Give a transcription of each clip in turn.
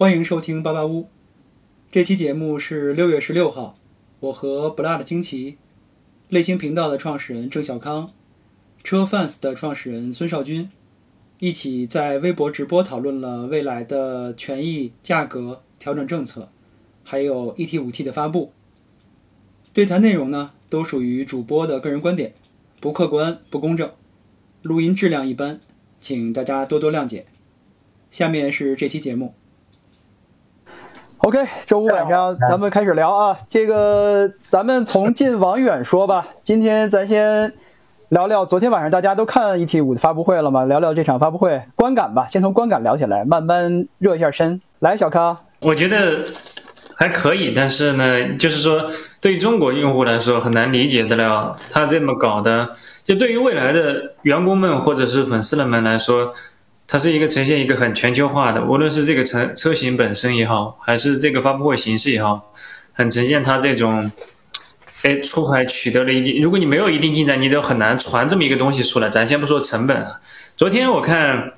欢迎收听八八屋。这期节目是六月十六号，我和不辣的惊奇、类星频道的创始人郑小康、车 fans 的创始人孙少军一起在微博直播讨论了未来的权益、价格调整政策，还有 ET 五 T 的发布。对谈内容呢，都属于主播的个人观点，不客观、不公正，录音质量一般，请大家多多谅解。下面是这期节目。OK，周五晚上咱们开始聊啊，这个咱们从近往远说吧。今天咱先聊聊昨天晚上大家都看 ET 五的发布会了吗？聊聊这场发布会观感吧，先从观感聊起来，慢慢热一下身。来，小康，我觉得还可以，但是呢，就是说对于中国用户来说很难理解得了他这么搞的，就对于未来的员工们或者是粉丝们来说。它是一个呈现一个很全球化的，无论是这个车车型本身也好，还是这个发布会形式也好，很呈现它这种，哎，出海取得了一定，如果你没有一定进展，你都很难传这么一个东西出来。咱先不说成本啊，昨天我看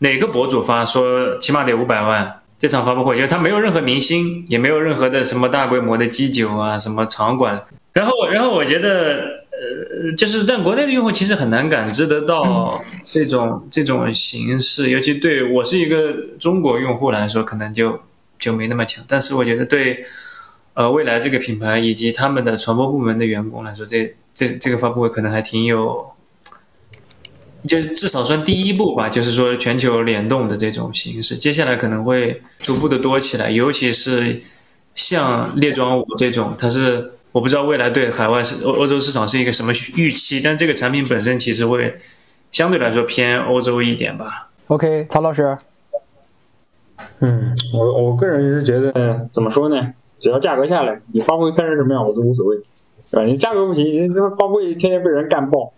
哪个博主发说，起码得五百万这场发布会，就是他没有任何明星，也没有任何的什么大规模的机酒啊，什么场馆，然后，然后我觉得。呃，就是但国内的用户其实很难感知得到这种这种形式，尤其对我是一个中国用户来说，可能就就没那么强。但是我觉得对，呃，未来这个品牌以及他们的传播部门的员工来说，这这这个发布会可能还挺有，就至少算第一步吧。就是说全球联动的这种形式，接下来可能会逐步的多起来，尤其是像列装五这种，它是。我不知道未来对海外市欧欧洲市场是一个什么预期，但这个产品本身其实会相对来说偏欧洲一点吧。OK，曹老师，嗯，我我个人是觉得怎么说呢？只要价格下来，你发布会开成什么样我都无所谓，对吧？你价格不行，你这发布会天天被人干爆。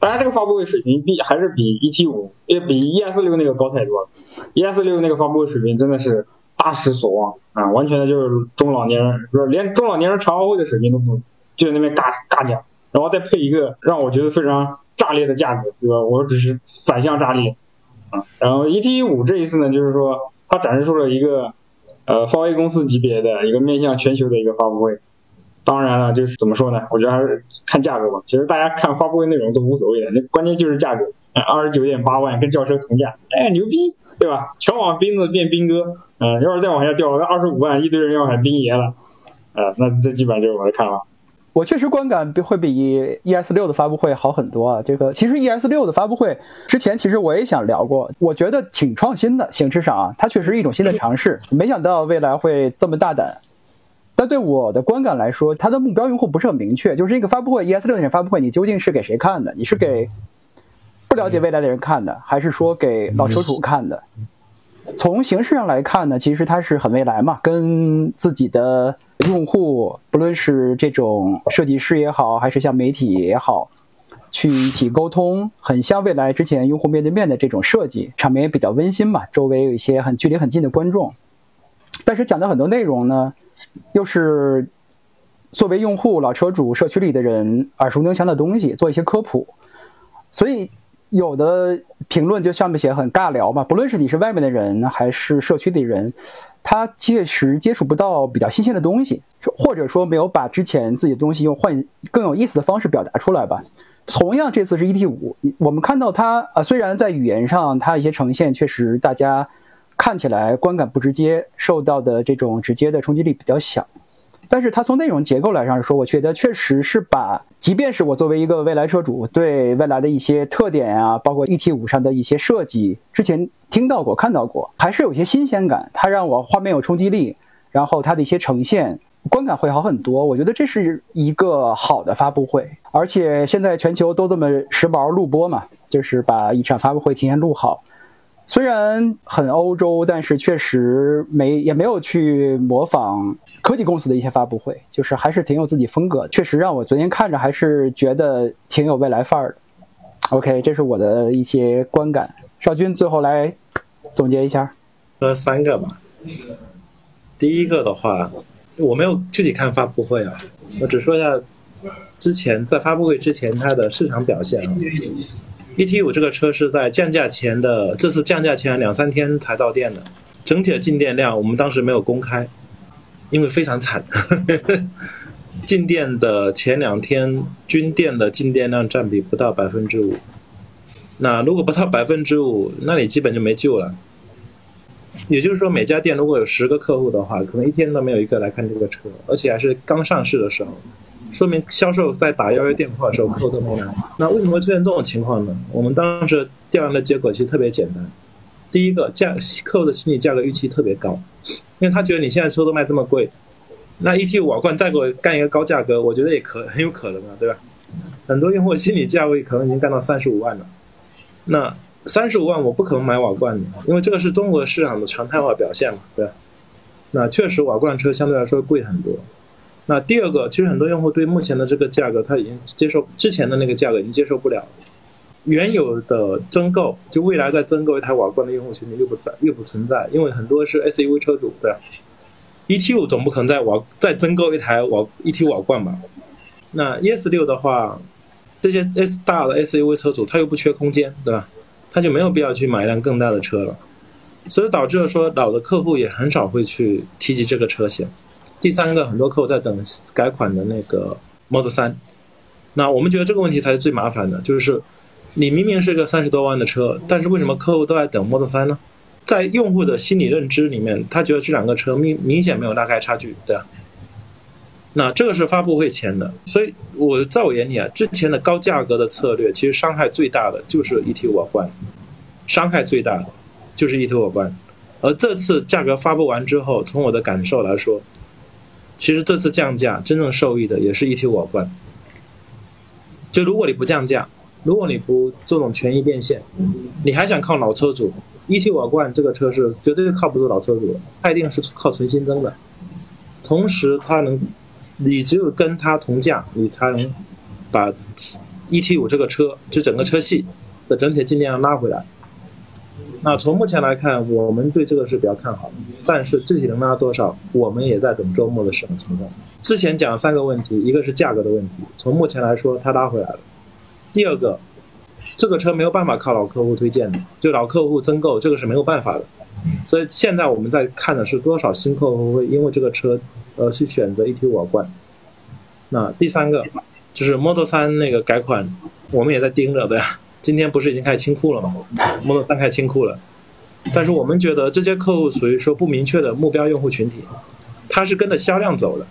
当然，这个发布会水平比还是比 ET 五，也比 ES 六那个高太多了。ES 六那个发布会水平真的是。大失所望啊！完全的就是中老年人，不是连中老年人茶话会的水平都不，就在那边尬尬讲，然后再配一个让我觉得非常炸裂的价格，对吧？我只是反向炸裂啊！然后 ET 五这一次呢，就是说它展示出了一个呃华为公司级别的一个面向全球的一个发布会。当然了，就是怎么说呢？我觉得还是看价格吧。其实大家看发布会内容都无所谓的，那关键就是价格，二十九点八万跟轿车同价，哎，牛逼，对吧？全网兵子变兵哥。嗯，要是再往下掉，那二十五万，一堆人要喊兵爷了，嗯，那这基本上就是我的看法。我确实观感比会比 ES 六的发布会好很多啊。这个其实 ES 六的发布会之前，其实我也想聊过，我觉得挺创新的形式上啊，它确实是一种新的尝试。没想到未来会这么大胆。但对我的观感来说，它的目标用户不是很明确，就是这个发布会 ES 六那场发布会，你究竟是给谁看的？你是给不了解未来的人看的，还是说给老车主看的？从形式上来看呢，其实它是很未来嘛，跟自己的用户，不论是这种设计师也好，还是像媒体也好，去一起沟通，很像未来之前用户面对面的这种设计，场面也比较温馨嘛，周围有一些很距离很近的观众。但是讲的很多内容呢，又是作为用户、老车主、社区里的人耳熟能详的东西，做一些科普，所以。有的评论就上面写很尬聊嘛，不论是你是外面的人还是社区的人，他确实接触不到比较新鲜的东西，或者说没有把之前自己的东西用换更有意思的方式表达出来吧。同样，这次是 ET 五，我们看到它啊，虽然在语言上它一些呈现确实大家看起来观感不直接，受到的这种直接的冲击力比较小。但是它从内容结构来上说，我觉得确实是把，即便是我作为一个未来车主，对未来的一些特点啊，包括 ET 五上的一些设计，之前听到过、看到过，还是有些新鲜感。它让我画面有冲击力，然后它的一些呈现观感会好很多。我觉得这是一个好的发布会，而且现在全球都这么时髦录播嘛，就是把一场发布会提前录好。虽然很欧洲，但是确实没也没有去模仿科技公司的一些发布会，就是还是挺有自己风格的。确实让我昨天看着还是觉得挺有未来范儿的。OK，这是我的一些观感。少军最后来总结一下，说三个吧。第一个的话，我没有具体看发布会啊，我只说一下之前在发布会之前它的市场表现啊。E T 五这个车是在降价前的，这次降价前两三天才到店的。整体的进店量我们当时没有公开，因为非常惨。进店的前两天，均店的进店量占比不到百分之五。那如果不到百分之五，那你基本就没救了。也就是说，每家店如果有十个客户的话，可能一天都没有一个来看这个车，而且还是刚上市的时候，说明销售在打幺幺电话的时候，客户都没来。那为什么会出现这种情况呢？我们当时调研的结果其实特别简单。第一个，价客户的心理价格预期特别高，因为他觉得你现在车都卖这么贵。那 E T 五瓦罐再给我干一个高价格，我觉得也可很有可能啊，对吧？很多用户心理价位可能已经干到三十五万了。那三十五万我不可能买瓦罐的，因为这个是中国市场的常态化表现嘛，对吧？那确实瓦罐车相对来说贵很多。那第二个，其实很多用户对目前的这个价格他已经接受之前的那个价格已经接受不了了，原有的增购就未来再增购一台瓦罐的用户群体又不在又不存在，因为很多是 S U V 车主，对吧？E T 五总不可能再瓦再增购一台瓦 E T 瓦罐吧？那 E S 六的话，这些 S 大的 S U V 车主他又不缺空间，对吧？他就没有必要去买一辆更大的车了，所以导致了说老的客户也很少会去提及这个车型。第三个，很多客户在等改款的那个 Model 三，那我们觉得这个问题才是最麻烦的，就是你明明是个三十多万的车，但是为什么客户都在等 Model 三呢？在用户的心理认知里面，他觉得这两个车明明显没有拉开差距，对吧？那这个是发布会前的，所以我在我眼里啊，之前的高价格的策略，其实伤害最大的就是 ET 五换，伤害最大的就是 ET 五换。而这次价格发布完之后，从我的感受来说，其实这次降价真正受益的也是 ET 五瓦罐。就如果你不降价，如果你不这种权益变现，你还想靠老车主，ET 五瓦罐这个车是绝对靠不住老车主的，它一定是靠纯新增的，同时它能。你只有跟它同价，你才能把 E T 五这个车就整个车系的整体进量拉回来。那从目前来看，我们对这个是比较看好的，但是具体能拉多少，我们也在等周末的市场情况。之前讲三个问题，一个是价格的问题，从目前来说它拉回来了。第二个，这个车没有办法靠老客户推荐的，就老客户增购这个是没有办法的。所以现在我们在看的是多少新客户会因为这个车。呃，去选择 ET 瓦罐。那第三个就是 Model 3那个改款，我们也在盯着，对吧？今天不是已经开始清库了吗？Model 3开始清库了，但是我们觉得这些客户属于说不明确的目标用户群体，他是跟着销量走的，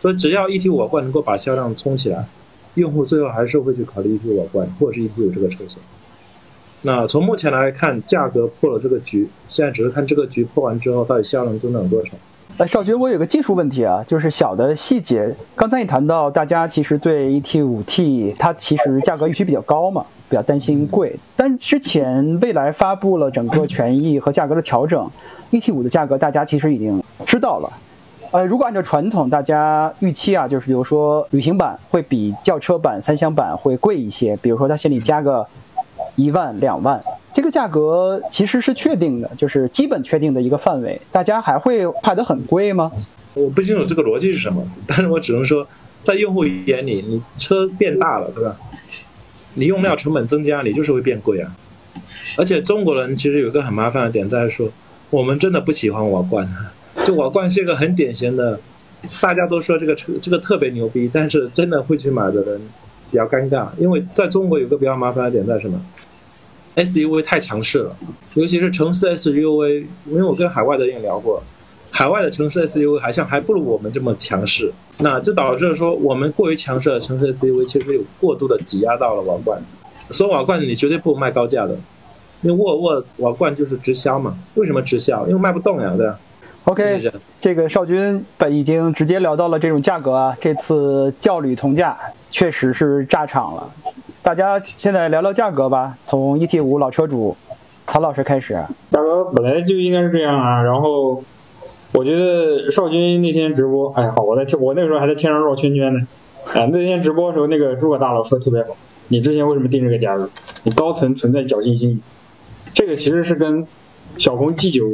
所以只要 ET 瓦罐能够把销量冲起来，用户最后还是会去考虑 ET 瓦罐或者是 ET 五这个车型。那从目前来看，价格破了这个局，现在只是看这个局破完之后，到底销量增长多少。哎，少军，我有个技术问题啊，就是小的细节。刚才你谈到，大家其实对 ET 五 T 它其实价格预期比较高嘛，比较担心贵。但之前蔚来发布了整个权益和价格的调整，ET 五的价格大家其实已经知道了。呃，如果按照传统，大家预期啊，就是比如说旅行版会比轿车版、三厢版会贵一些，比如说它心里加个一万、两万。这个价格其实是确定的，就是基本确定的一个范围。大家还会怕得很贵吗？我不清楚这个逻辑是什么，但是我只能说，在用户眼里，你车变大了，对吧？你用料成本增加，你就是会变贵啊。而且中国人其实有个很麻烦的点在说，我们真的不喜欢瓦罐，就瓦罐是一个很典型的，大家都说这个车这个特别牛逼，但是真的会去买的人比较尴尬，因为在中国有个比较麻烦的点在什么？SUV 太强势了，尤其是城市 SUV，因为我跟海外的人聊过，海外的城市 SUV 好像还不如我们这么强势，那就导致说我们过于强势的城市 SUV 其实有过度的挤压到了瓦罐，说瓦罐你绝对不卖高价的，因为沃尔沃瓦罐就是直销嘛，为什么直销？因为卖不动呀，对吧？OK，这个少军本已经直接聊到了这种价格啊，这次轿旅同价确实是炸场了。大家现在聊聊价格吧，从 ET 五老车主曹老师开始。价格本来就应该是这样啊，然后我觉得少军那天直播，哎好，我在天，我那个时候还在天上绕圈圈呢。哎，那天直播的时候，那个诸葛大佬说特别好，你之前为什么定这个价格？你高层存在侥幸心理。这个其实是跟小鹏 G 九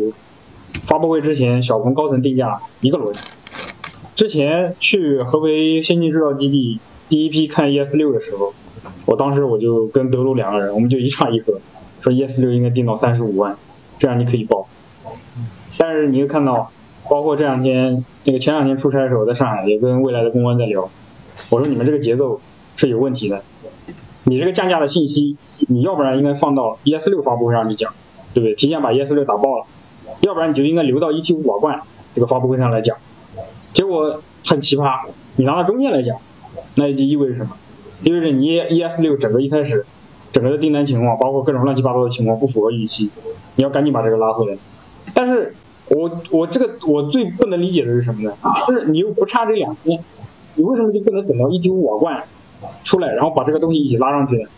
发布会之前小鹏高层定价一个逻辑。之前去合肥先进制造基地第一批看 ES 六的时候。我当时我就跟德鲁两个人，我们就一唱一和，说 ES 六应该定到三十五万，这样你可以报。但是你会看到，包括这两天那个前两天出差的时候，在上海也跟未来的公关在聊，我说你们这个节奏是有问题的，你这个降价的信息，你要不然应该放到 ES 六发布会上去讲，对不对？提前把 ES 六打爆了，要不然你就应该留到 ET 五瓦罐这个发布会上来讲。结果很奇葩，你拿到中间来讲，那也就意味着什么？意味着你 ES 六整个一开始。整个的订单情况，包括各种乱七八糟的情况不符合预期，你要赶紧把这个拉回来。但是，我我这个我最不能理解的是什么呢？就是你又不差这两天，你为什么就不能等到一九五瓦罐出来，然后把这个东西一起拉上去呢？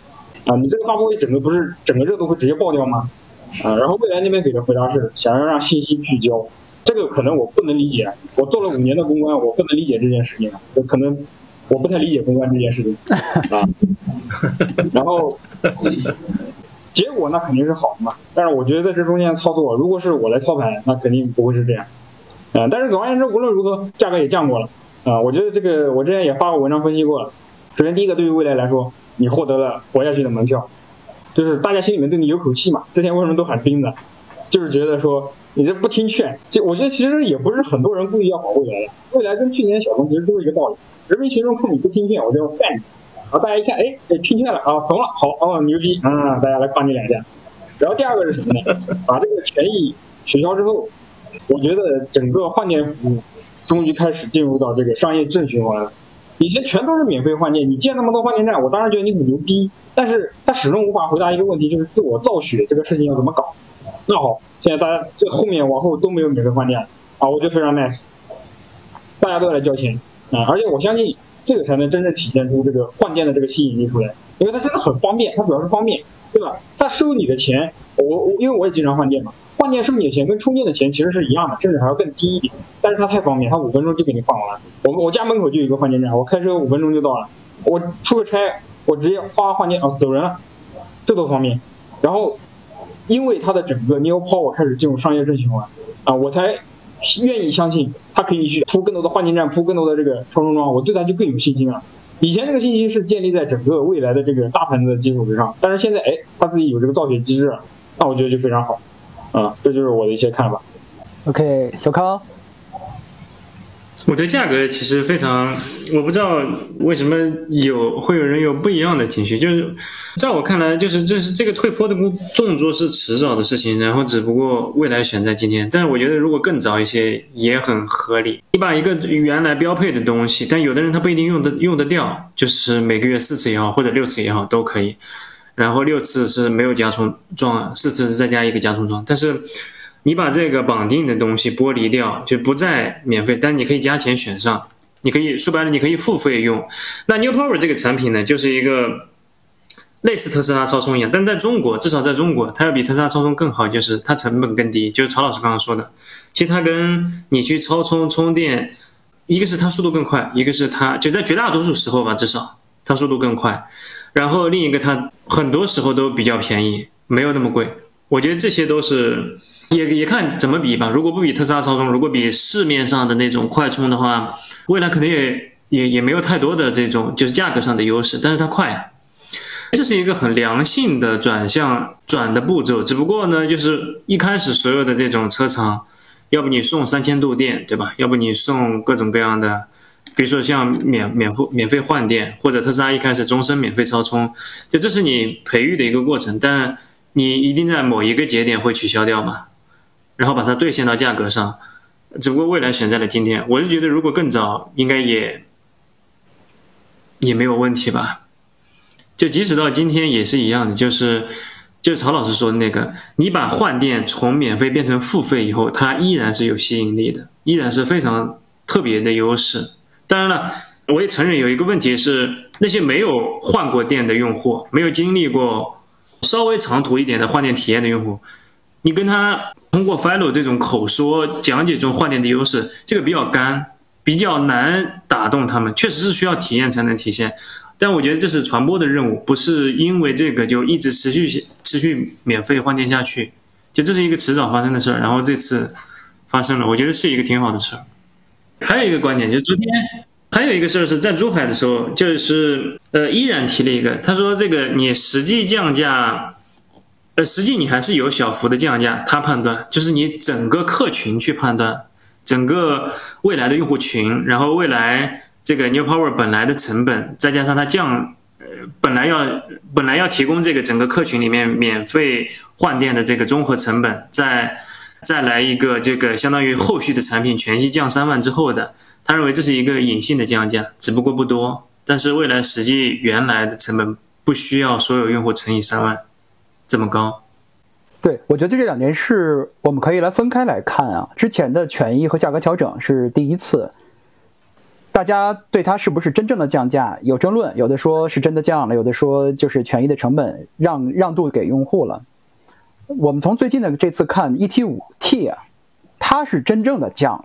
啊，你这个发布会整个不是整个热度会直接爆掉吗？啊，然后未来那边给的回答是想要让信息聚焦，这个可能我不能理解。我做了五年的公关，我不能理解这件事情，可能。我不太理解公关这件事情啊，然后结果那肯定是好的嘛，但是我觉得在这中间操作，如果是我来操盘，那肯定不会是这样，啊，但是总而言之，无论如何，价格也降过了啊，我觉得这个我之前也发过文章分析过了。首先第一个，对于未来来说，你获得了活下去的门票，就是大家心里面对你有口气嘛。之前为什么都喊钉子，就是觉得说你这不听劝，就我觉得其实也不是很多人故意要搞未来的，未来跟去年小鹏其实都是一个道理。人民群众看你不听劝，我就要干你。然后大家一看，哎，听劝了啊，怂了，好哦，牛逼啊，大家来夸你两下。然后第二个是什么呢？把这个权益取消之后，我觉得整个换电服务终于开始进入到这个商业正循环了。以前全都是免费换电，你建那么多换电站，我当然觉得你很牛逼，但是他始终无法回答一个问题，就是自我造血这个事情要怎么搞。那好，现在大家这后面往后都没有免费换电了啊，我觉得非常 nice，大家都来交钱。啊，而且我相信这个才能真正体现出这个换电的这个吸引力出来，因为它真的很方便，它主要是方便，对吧？它收你的钱，我我因为我也经常换电嘛，换电收你的钱跟充电的钱其实是一样的，甚至还要更低一点。但是它太方便，它五分钟就给你换完了。我我家门口就有一个换电站，我开车五分钟就到了。我出个差，我直接哗换电啊走人了，这多方便。然后因为它的整个 Neo Power 开始进入商业正循环啊，我才。愿意相信他可以去铺更多的换电站，铺更多的这个超充桩，我对他就更有信心了。以前这个信息是建立在整个未来的这个大盘子的基础之上，但是现在哎，他自己有这个造血机制，那我觉得就非常好，啊，这就是我的一些看法。OK，小康。我的价格其实非常，我不知道为什么有会有人有不一样的情绪，就是在我看来，就是这是这个退坡的动作是迟早的事情，然后只不过未来选在今天。但是我觉得如果更早一些也很合理。你把一个原来标配的东西，但有的人他不一定用得用得掉，就是每个月四次也好，或者六次也好都可以。然后六次是没有加充装，四次是再加一个加充装，但是。你把这个绑定的东西剥离掉，就不再免费，但你可以加钱选上。你可以说白了，你可以付费用。那 New Power 这个产品呢，就是一个类似特斯拉超充一样，但在中国，至少在中国，它要比特斯拉超充更好，就是它成本更低。就是曹老师刚刚说的，其实它跟你去超充充电，一个是它速度更快，一个是它就在绝大多数时候吧，至少它速度更快。然后另一个它很多时候都比较便宜，没有那么贵。我觉得这些都是，也也看怎么比吧。如果不比特斯拉超充，如果比市面上的那种快充的话，未来可能也也也没有太多的这种就是价格上的优势，但是它快，这是一个很良性的转向转的步骤。只不过呢，就是一开始所有的这种车厂，要不你送三千度电，对吧？要不你送各种各样的，比如说像免免付免费换电，或者特斯拉一开始终身免费超充，就这是你培育的一个过程，但。你一定在某一个节点会取消掉嘛，然后把它兑现到价格上，只不过未来选在了今天。我是觉得如果更早，应该也也没有问题吧。就即使到今天也是一样的，就是就是曹老师说的那个，你把换电从免费变成付费以后，它依然是有吸引力的，依然是非常特别的优势。当然了，我也承认有一个问题是，那些没有换过电的用户，没有经历过。稍微长途一点的换电体验的用户，你跟他通过 follow 这种口说讲解中换电的优势，这个比较干，比较难打动他们。确实是需要体验才能体现，但我觉得这是传播的任务，不是因为这个就一直持续持续免费换电下去，就这是一个迟早发生的事儿。然后这次发生了，我觉得是一个挺好的事儿。还有一个观点就昨天。还有一个事儿是在珠海的时候，就是呃依然提了一个，他说这个你实际降价呃，实际你还是有小幅的降价，他判断就是你整个客群去判断，整个未来的用户群，然后未来这个 New Power 本来的成本，再加上它降，呃，本来要本来要提供这个整个客群里面免费换电的这个综合成本，再再来一个这个相当于后续的产品全系降三万之后的，他认为这是一个隐性的降价，只不过不多，但是未来实际原来的成本不需要所有用户乘以三万这么高。对，我觉得这两件事我们可以来分开来看啊。之前的权益和价格调整是第一次，大家对它是不是真正的降价有争论，有的说是真的降了，有的说就是权益的成本让让渡给用户了。我们从最近的这次看，ET 五 T 啊，它是真正的降了，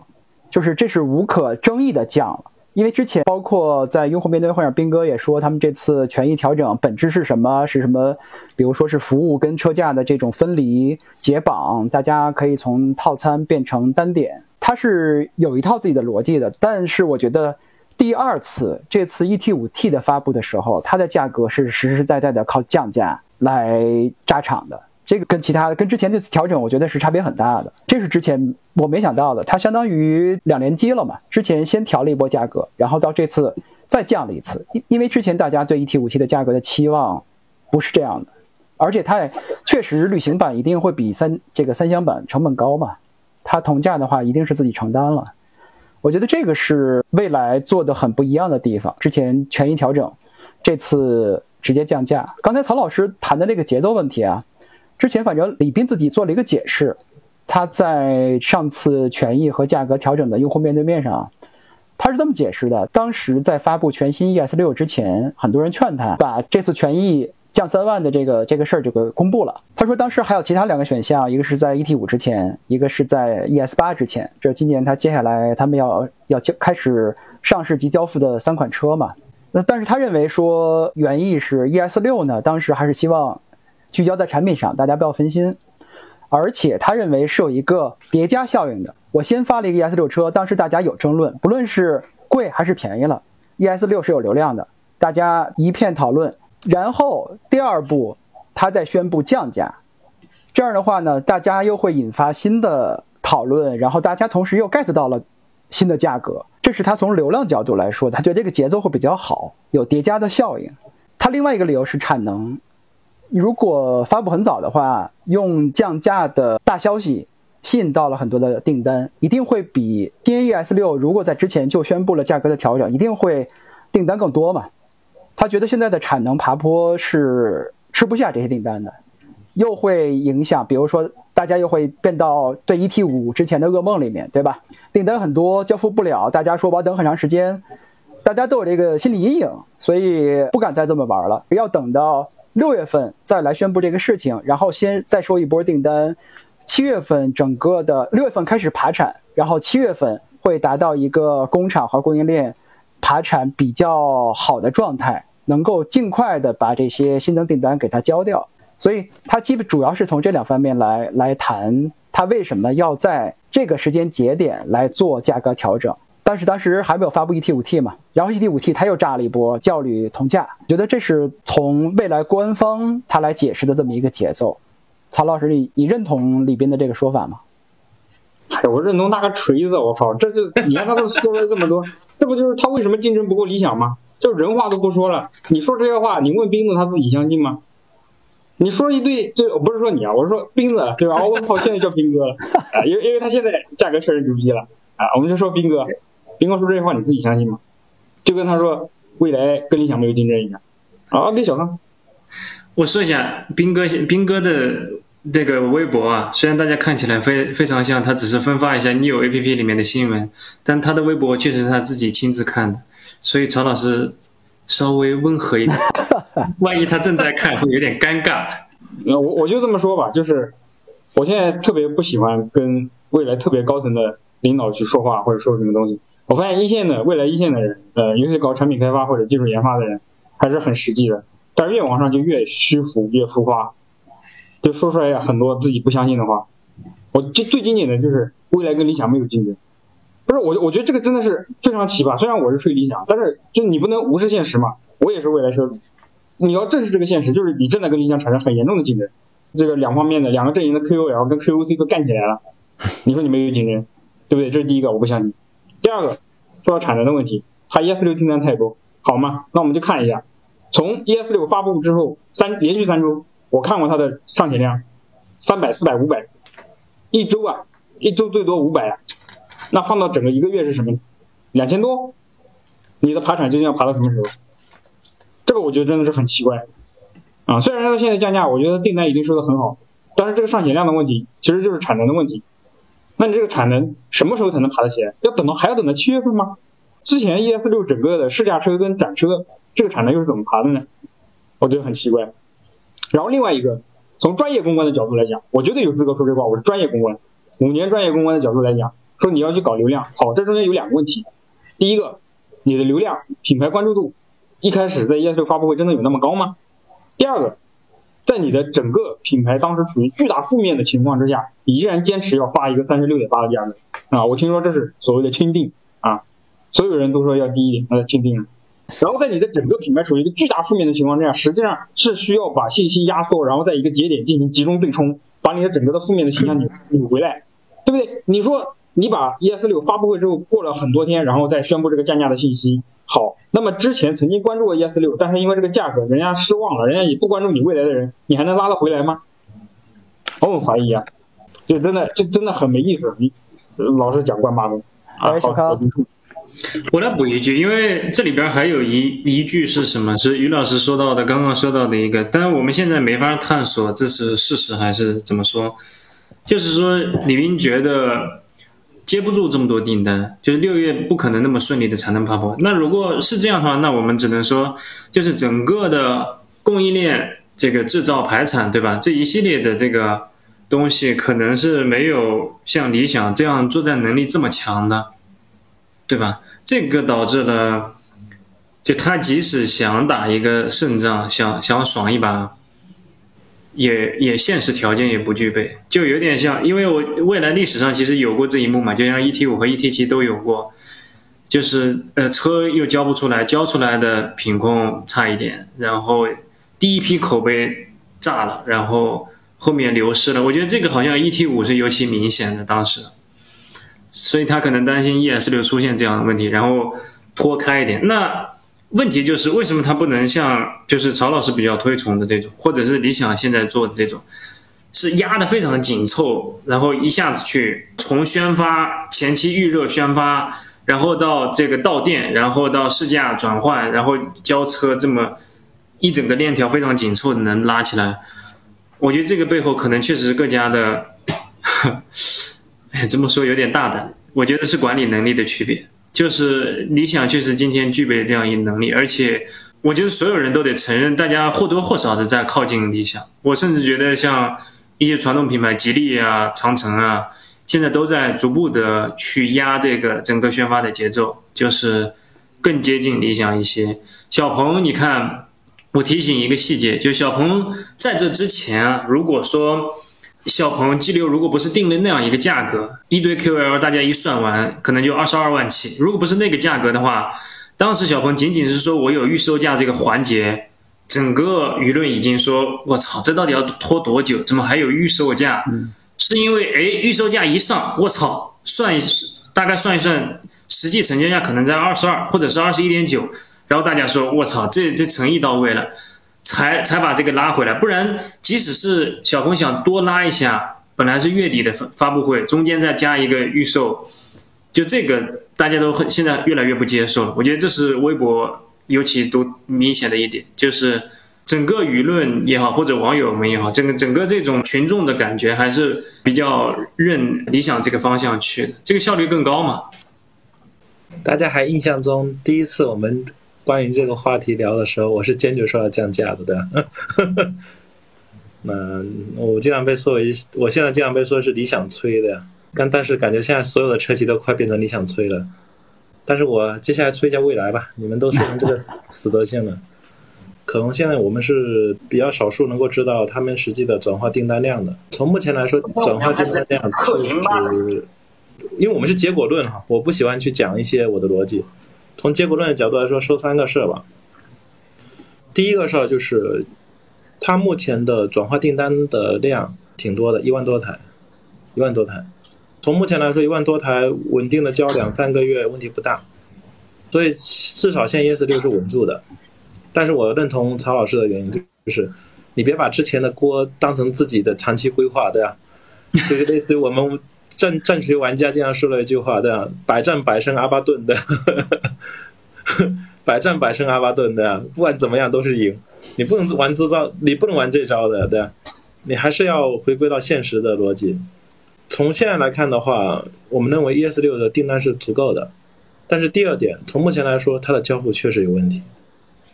就是这是无可争议的降了。因为之前包括在用户面对会上，斌哥也说，他们这次权益调整本质是什么？是什么？比如说是服务跟车价的这种分离解绑，大家可以从套餐变成单点，它是有一套自己的逻辑的。但是我觉得第二次这次 ET 五 T 的发布的时候，它的价格是实实在在的靠降价来扎场的。这个跟其他的跟之前这次调整，我觉得是差别很大的。这是之前我没想到的，它相当于两连击了嘛。之前先调了一波价格，然后到这次再降了一次。因因为之前大家对 ET 五七的价格的期望不是这样的，而且它也确实旅行版一定会比三这个三厢版成本高嘛。它同价的话一定是自己承担了。我觉得这个是未来做的很不一样的地方。之前权益调整，这次直接降价。刚才曹老师谈的那个节奏问题啊。之前反正李斌自己做了一个解释，他在上次权益和价格调整的用户面对面上，他是这么解释的：当时在发布全新 ES 六之前，很多人劝他把这次权益降三万的这个这个事儿这个公布了。他说当时还有其他两个选项，一个是在 ET 五之前，一个是在 ES 八之前。这今年他接下来他们要要交开始上市及交付的三款车嘛。那但是他认为说原意是 ES 六呢，当时还是希望。聚焦在产品上，大家不要分心。而且他认为是有一个叠加效应的。我先发了一个 ES 六车，当时大家有争论，不论是贵还是便宜了，ES 六是有流量的，大家一片讨论。然后第二步，他再宣布降价，这样的话呢，大家又会引发新的讨论，然后大家同时又 get 到了新的价格。这是他从流量角度来说，他觉得这个节奏会比较好，有叠加的效应。他另外一个理由是产能。如果发布很早的话，用降价的大消息吸引到了很多的订单，一定会比 ES 六如果在之前就宣布了价格的调整，一定会订单更多嘛？他觉得现在的产能爬坡是吃不下这些订单的，又会影响，比如说大家又会变到对 ET 五之前的噩梦里面，对吧？订单很多，交付不了，大家说我要等很长时间，大家都有这个心理阴影，所以不敢再这么玩了，要等到。六月份再来宣布这个事情，然后先再收一波订单。七月份整个的六月份开始爬产，然后七月份会达到一个工厂和供应链爬产比较好的状态，能够尽快的把这些新增订单给它交掉。所以它基本主要是从这两方面来来谈，它为什么要在这个时间节点来做价格调整。但是当时还没有发布 ET 五 T 嘛，然后 ET 五 T 它又炸了一波，教旅同价，觉得这是从未来官方他来解释的这么一个节奏。曹老师，你你认同李斌的这个说法吗？哎，我认同那个锤子，我靠，这就你看他都说了这么多，这不就是他为什么竞争不够理想吗？就人话都不说了，你说这些话，你问斌子他自己相信吗？你说一堆，就我不是说你啊，我是说斌子，对吧？我靠，现在叫斌哥了啊，因为因为他现在价格确实牛逼了啊，我们就说斌哥。斌哥说这些话，你自己相信吗？就跟他说未来跟理想没有竞争一样。啊，给小康，我说一下，斌哥，斌哥的这个微博啊，虽然大家看起来非非常像他只是分发一下 New A P P 里面的新闻，但他的微博确实是他自己亲自看的，所以曹老师稍微温和一点，万一他正在看会有点尴尬。那 我我就这么说吧，就是我现在特别不喜欢跟未来特别高层的领导去说话或者说什么东西。我发现一线的未来一线的人，呃，尤其搞产品开发或者技术研发的人，还是很实际的。但是越往上就越虚浮、越浮夸，就说出来很多自己不相信的话。我就最经典的就是未来跟理想没有竞争，不是我，我觉得这个真的是非常奇葩。虽然我是吹理想，但是就你不能无视现实嘛。我也是未来车主，你要正视这个现实，就是你正在跟理想产生很严重的竞争。这个两方面的两个阵营的 KOL 跟 KOC 都干起来了，你说你没有竞争，对不对？这是第一个，我不相信。第二个，说到产能的问题，它 ES 六订单太多，好吗？那我们就看一下，从 ES 六发布之后三连续三周，我看过它的上险量，三百、四百、五百，一周啊，一周最多五百啊，那放到整个一个月是什么？两千多，你的爬产究竟要爬到什么时候？这个我觉得真的是很奇怪。啊，虽然它现在降价，我觉得订单一定收的很好，但是这个上险量的问题，其实就是产能的问题。那你这个产能什么时候才能爬得起来？要等到还要等到七月份吗？之前 ES 六整个的试驾车跟展车，这个产能又是怎么爬的呢？我觉得很奇怪。然后另外一个，从专业公关的角度来讲，我绝对有资格说这话，我是专业公关。五年专业公关的角度来讲，说你要去搞流量，好，这中间有两个问题。第一个，你的流量、品牌关注度，一开始在 ES 六发布会真的有那么高吗？第二个，在你的整个品牌当时处于巨大负面的情况之下，你依然坚持要发一个三十六点八的价格啊！我听说这是所谓的钦定啊，所有人都说要低一点，那钦定了。然后在你的整个品牌处于一个巨大负面的情况之下，实际上是需要把信息压缩，然后在一个节点进行集中对冲，把你的整个的负面的形象扭扭回来，对不对？你说你把 ES 六发布会之后过了很多天，然后再宣布这个降价的信息。好，那么之前曾经关注过 ES 六，但是因为这个价格，人家失望了，人家也不关注你未来的人，你还能拉得回来吗？我很怀疑啊，就真的，这真的很没意思，你老是讲关八公啊。小康，我来补一句，因为这里边还有一一句是什么？是于老师说到的，刚刚说到的一个，但是我们现在没法探索这是事实还是怎么说，就是说李斌觉得。接不住这么多订单，就是六月不可能那么顺利的产能发布。那如果是这样的话，那我们只能说，就是整个的供应链这个制造排产，对吧？这一系列的这个东西可能是没有像理想这样作战能力这么强的，对吧？这个导致了，就他即使想打一个胜仗，想想爽一把。也也现实条件也不具备，就有点像，因为我未来历史上其实有过这一幕嘛，就像 E T 五和 E T 七都有过，就是呃车又交不出来，交出来的品控差一点，然后第一批口碑炸了，然后后面流失了。我觉得这个好像 E T 五是尤其明显的当时，所以他可能担心 E S 六出现这样的问题，然后拖开一点。那。问题就是为什么它不能像就是曹老师比较推崇的这种，或者是理想现在做的这种，是压的非常紧凑，然后一下子去从宣发前期预热宣发，然后到这个到店，然后到试驾转换，然后交车这么一整个链条非常紧凑的能拉起来，我觉得这个背后可能确实更加的，哎，这么说有点大胆，我觉得是管理能力的区别。就是理想确实今天具备这样一能力，而且我觉得所有人都得承认，大家或多或少的在靠近理想。我甚至觉得像一些传统品牌，吉利啊、长城啊，现在都在逐步的去压这个整个宣发的节奏，就是更接近理想一些。小鹏，你看，我提醒一个细节，就小鹏在这之前啊，如果说。小鹏 G 六如果不是定了那样一个价格，一堆 QL 大家一算完，可能就二十二万起。如果不是那个价格的话，当时小鹏仅仅是说我有预售价这个环节，整个舆论已经说，我操，这到底要拖多久？怎么还有预售价？是因为哎，预售价一上，我操，算一大概算一算，实际成交价可能在二十二或者是二十一点九，然后大家说，我操，这这诚意到位了。才才把这个拉回来，不然即使是小鹏想多拉一下，本来是月底的发发布会，中间再加一个预售，就这个大家都很现在越来越不接受了。我觉得这是微博尤其都明显的一点，就是整个舆论也好，或者网友们也好，整个整个这种群众的感觉还是比较认理想这个方向去的，这个效率更高嘛。大家还印象中第一次我们。关于这个话题聊的时候，我是坚决说要降价的，对吧？那我经常被说为，我现在经常被说是理想吹的呀。但但是感觉现在所有的车企都快变成理想吹了。但是我接下来吹一下未来吧。你们都说成这个死德性了，可能现在我们是比较少数能够知道他们实际的转化订单量的。从目前来说，转化订单量是，因为我们是结果论哈，我不喜欢去讲一些我的逻辑。从结果论的角度来说，说三个事儿吧。第一个事儿就是，它目前的转化订单的量挺多的，一万多台，一万多台。从目前来说，一万多台稳定的交两三个月问题不大，所以至少现在 ES 六是稳住的。但是我认同曹老师的原因，就是你别把之前的锅当成自己的长期规划，对吧？就是类似于我们战战锤玩家经常说了一句话，对吧？百战百胜阿巴顿的，百战百胜阿巴顿的，不管怎么样都是赢。你不能玩这招，你不能玩这招的，对？你还是要回归到现实的逻辑。从现在来看的话，我们认为 ES 六的订单是足够的，但是第二点，从目前来说，它的交付确实有问题。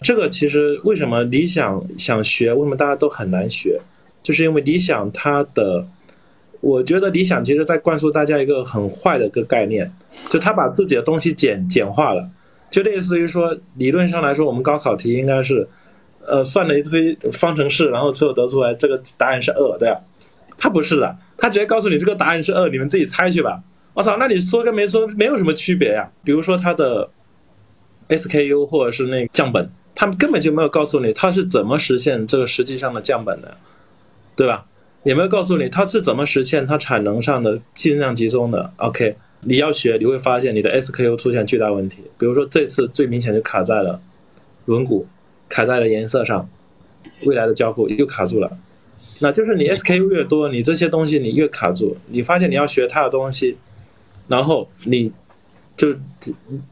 这个其实为什么理想想学，为什么大家都很难学，就是因为理想它的，我觉得理想其实在灌输大家一个很坏的一个概念，就他把自己的东西简简化了，就类似于说，理论上来说，我们高考题应该是，呃，算了一堆方程式，然后最后得出来这个答案是二，对吧？他不是的。他直接告诉你这个答案是二，你们自己猜去吧。我操，那你说跟没说没有什么区别呀？比如说它的 SKU 或者是那个降本，他们根本就没有告诉你他是怎么实现这个实际上的降本的，对吧？也没有告诉你它是怎么实现它产能上的尽量集中的。OK，你要学，你会发现你的 SKU 出现巨大问题。比如说这次最明显就卡在了轮毂，卡在了颜色上，未来的交付又卡住了。那就是你 SKU 越多，你这些东西你越卡住。你发现你要学他的东西，然后你就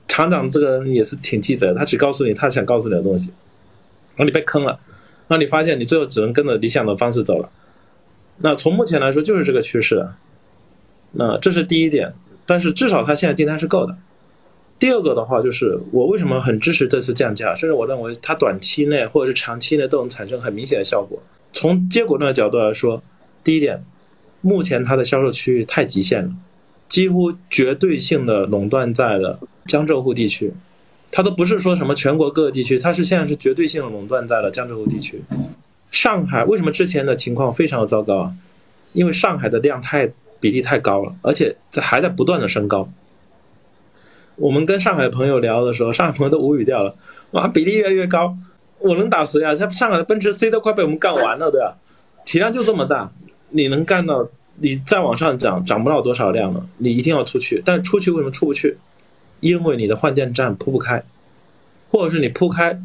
厂长这个人也是挺记者，他只告诉你他想告诉你的东西，然后你被坑了，那你发现你最后只能跟着理想的方式走了。那从目前来说就是这个趋势。那这是第一点，但是至少他现在订单是够的。第二个的话就是我为什么很支持这次降价，甚至我认为它短期内或者是长期内都能产生很明显的效果。从结果论的角度来说，第一点，目前它的销售区域太极限了，几乎绝对性的垄断在了江浙沪地区，它都不是说什么全国各个地区，它是现在是绝对性的垄断在了江浙沪地区。上海为什么之前的情况非常的糟糕啊？因为上海的量太比例太高了，而且在还在不断的升高。我们跟上海朋友聊的时候，上海朋友都无语掉了，哇，比例越来越高。我能打谁啊？像上海的奔驰 C 都快被我们干完了，对吧？体量就这么大，你能干到？你再往上涨，涨不了多少量了。你一定要出去，但出去为什么出不去？因为你的换电站铺不开，或者是你铺开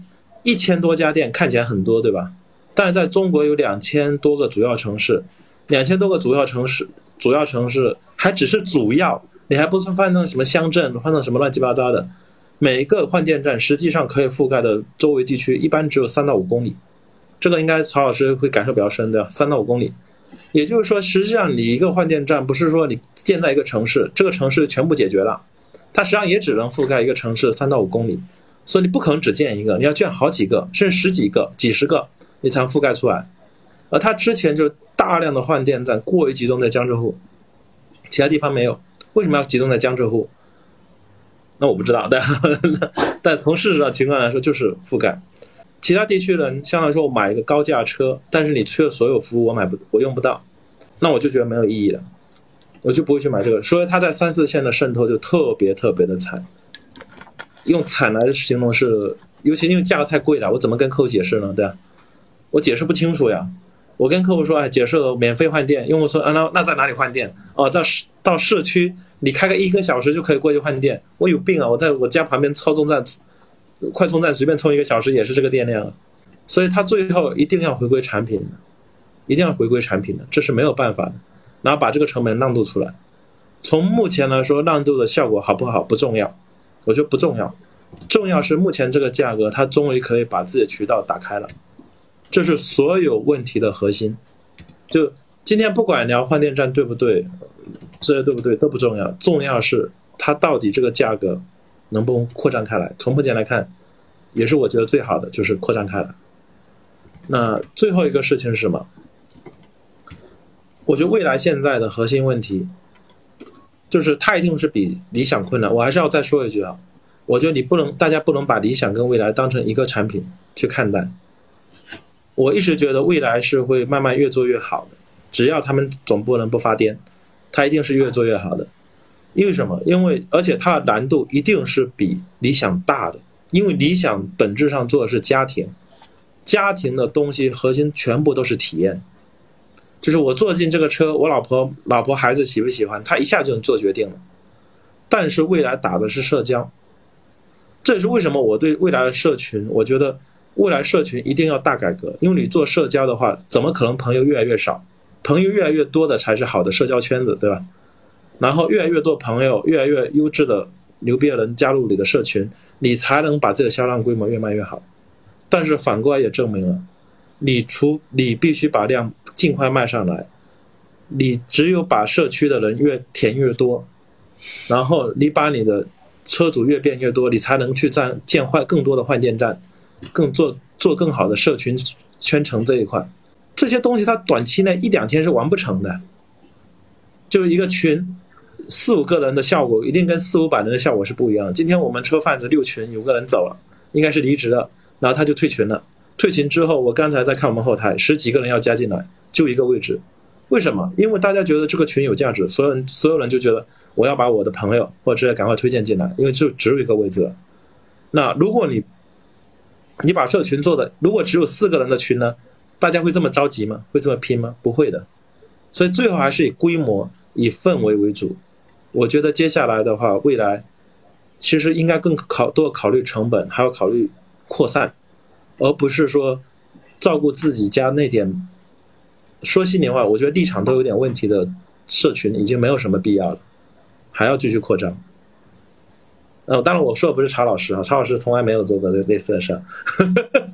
一千多家店，看起来很多，对吧？但是在中国有两千多个主要城市，两千多个主要城市，主要城市还只是主要，你还不是换成什么乡镇，换成什么乱七八糟的。每一个换电站实际上可以覆盖的周围地区一般只有三到五公里，这个应该曹老师会感受比较深的，三到五公里。也就是说，实际上你一个换电站不是说你建在一个城市，这个城市全部解决了，它实际上也只能覆盖一个城市三到五公里，所以你不可能只建一个，你要建好几个，甚至十几个、几十个，你才能覆盖出来。而它之前就大量的换电站过于集中在江浙沪，其他地方没有，为什么要集中在江浙沪？那我不知道，但 但从事实上情况来说，就是覆盖其他地区人，相当于说我买一个高价车，但是你缺的所有服务我买不，我用不到，那我就觉得没有意义了，我就不会去买这个。所以它在三四线的渗透就特别特别的惨，用惨来形容是，尤其因为价格太贵了，我怎么跟客户解释呢？对吧？我解释不清楚呀。我跟客户说，哎，解释免费换电，用户说，啊，那那在哪里换电？哦，在市到市区。你开个一个小时就可以过去换电，我有病啊！我在我家旁边超充站、快充站随便充一个小时也是这个电量，所以他最后一定要回归产品，一定要回归产品的，这是没有办法的。然后把这个成本让渡出来。从目前来说，让渡的效果好不好不重要，我觉得不重要，重要是目前这个价格，它终于可以把自己的渠道打开了，这是所有问题的核心。就今天不管聊换电站对不对。这些对不对都不重要，重要是它到底这个价格能不能扩张开来。从目前来看，也是我觉得最好的就是扩张开来。那最后一个事情是什么？我觉得未来现在的核心问题就是它一定是比理想困难。我还是要再说一句啊，我觉得你不能，大家不能把理想跟未来当成一个产品去看待。我一直觉得未来是会慢慢越做越好的，只要他们总不能不发癫。它一定是越做越好的，因为什么？因为而且它的难度一定是比理想大的，因为理想本质上做的是家庭，家庭的东西核心全部都是体验，就是我坐进这个车，我老婆、老婆、孩子喜不喜欢，他一下就能做决定了。但是未来打的是社交，这也是为什么我对未来的社群，我觉得未来社群一定要大改革，因为你做社交的话，怎么可能朋友越来越少？朋友越来越多的才是好的社交圈子，对吧？然后越来越多朋友，越来越优质的牛逼的人加入你的社群，你才能把这个销量规模越卖越好。但是反过来也证明了，你除你必须把量尽快卖上来，你只有把社区的人越填越多。然后你把你的车主越变越多，你才能去占建换更多的换电站，更做做更好的社群圈层这一块。这些东西它短期内一两天是完不成的。就一个群四五个人的效果，一定跟四五百人的效果是不一样的。今天我们车贩子六群有个人走了，应该是离职了，然后他就退群了。退群之后，我刚才在看我们后台，十几个人要加进来，就一个位置。为什么？因为大家觉得这个群有价值，所有人所有人就觉得。我要把我的朋友或者赶快推荐进来，因为就只有一个位置了。那如果你你把社群做的，如果只有四个人的群呢，大家会这么着急吗？会这么拼吗？不会的。所以最后还是以规模、以氛围为主。我觉得接下来的话，未来其实应该更考多考虑成本，还要考虑扩散，而不是说照顾自己家那点。说心里话，我觉得立场都有点问题的社群已经没有什么必要了。还要继续扩张，呃，当然我说的不是查老师啊，查老师从来没有做过类类似的事儿。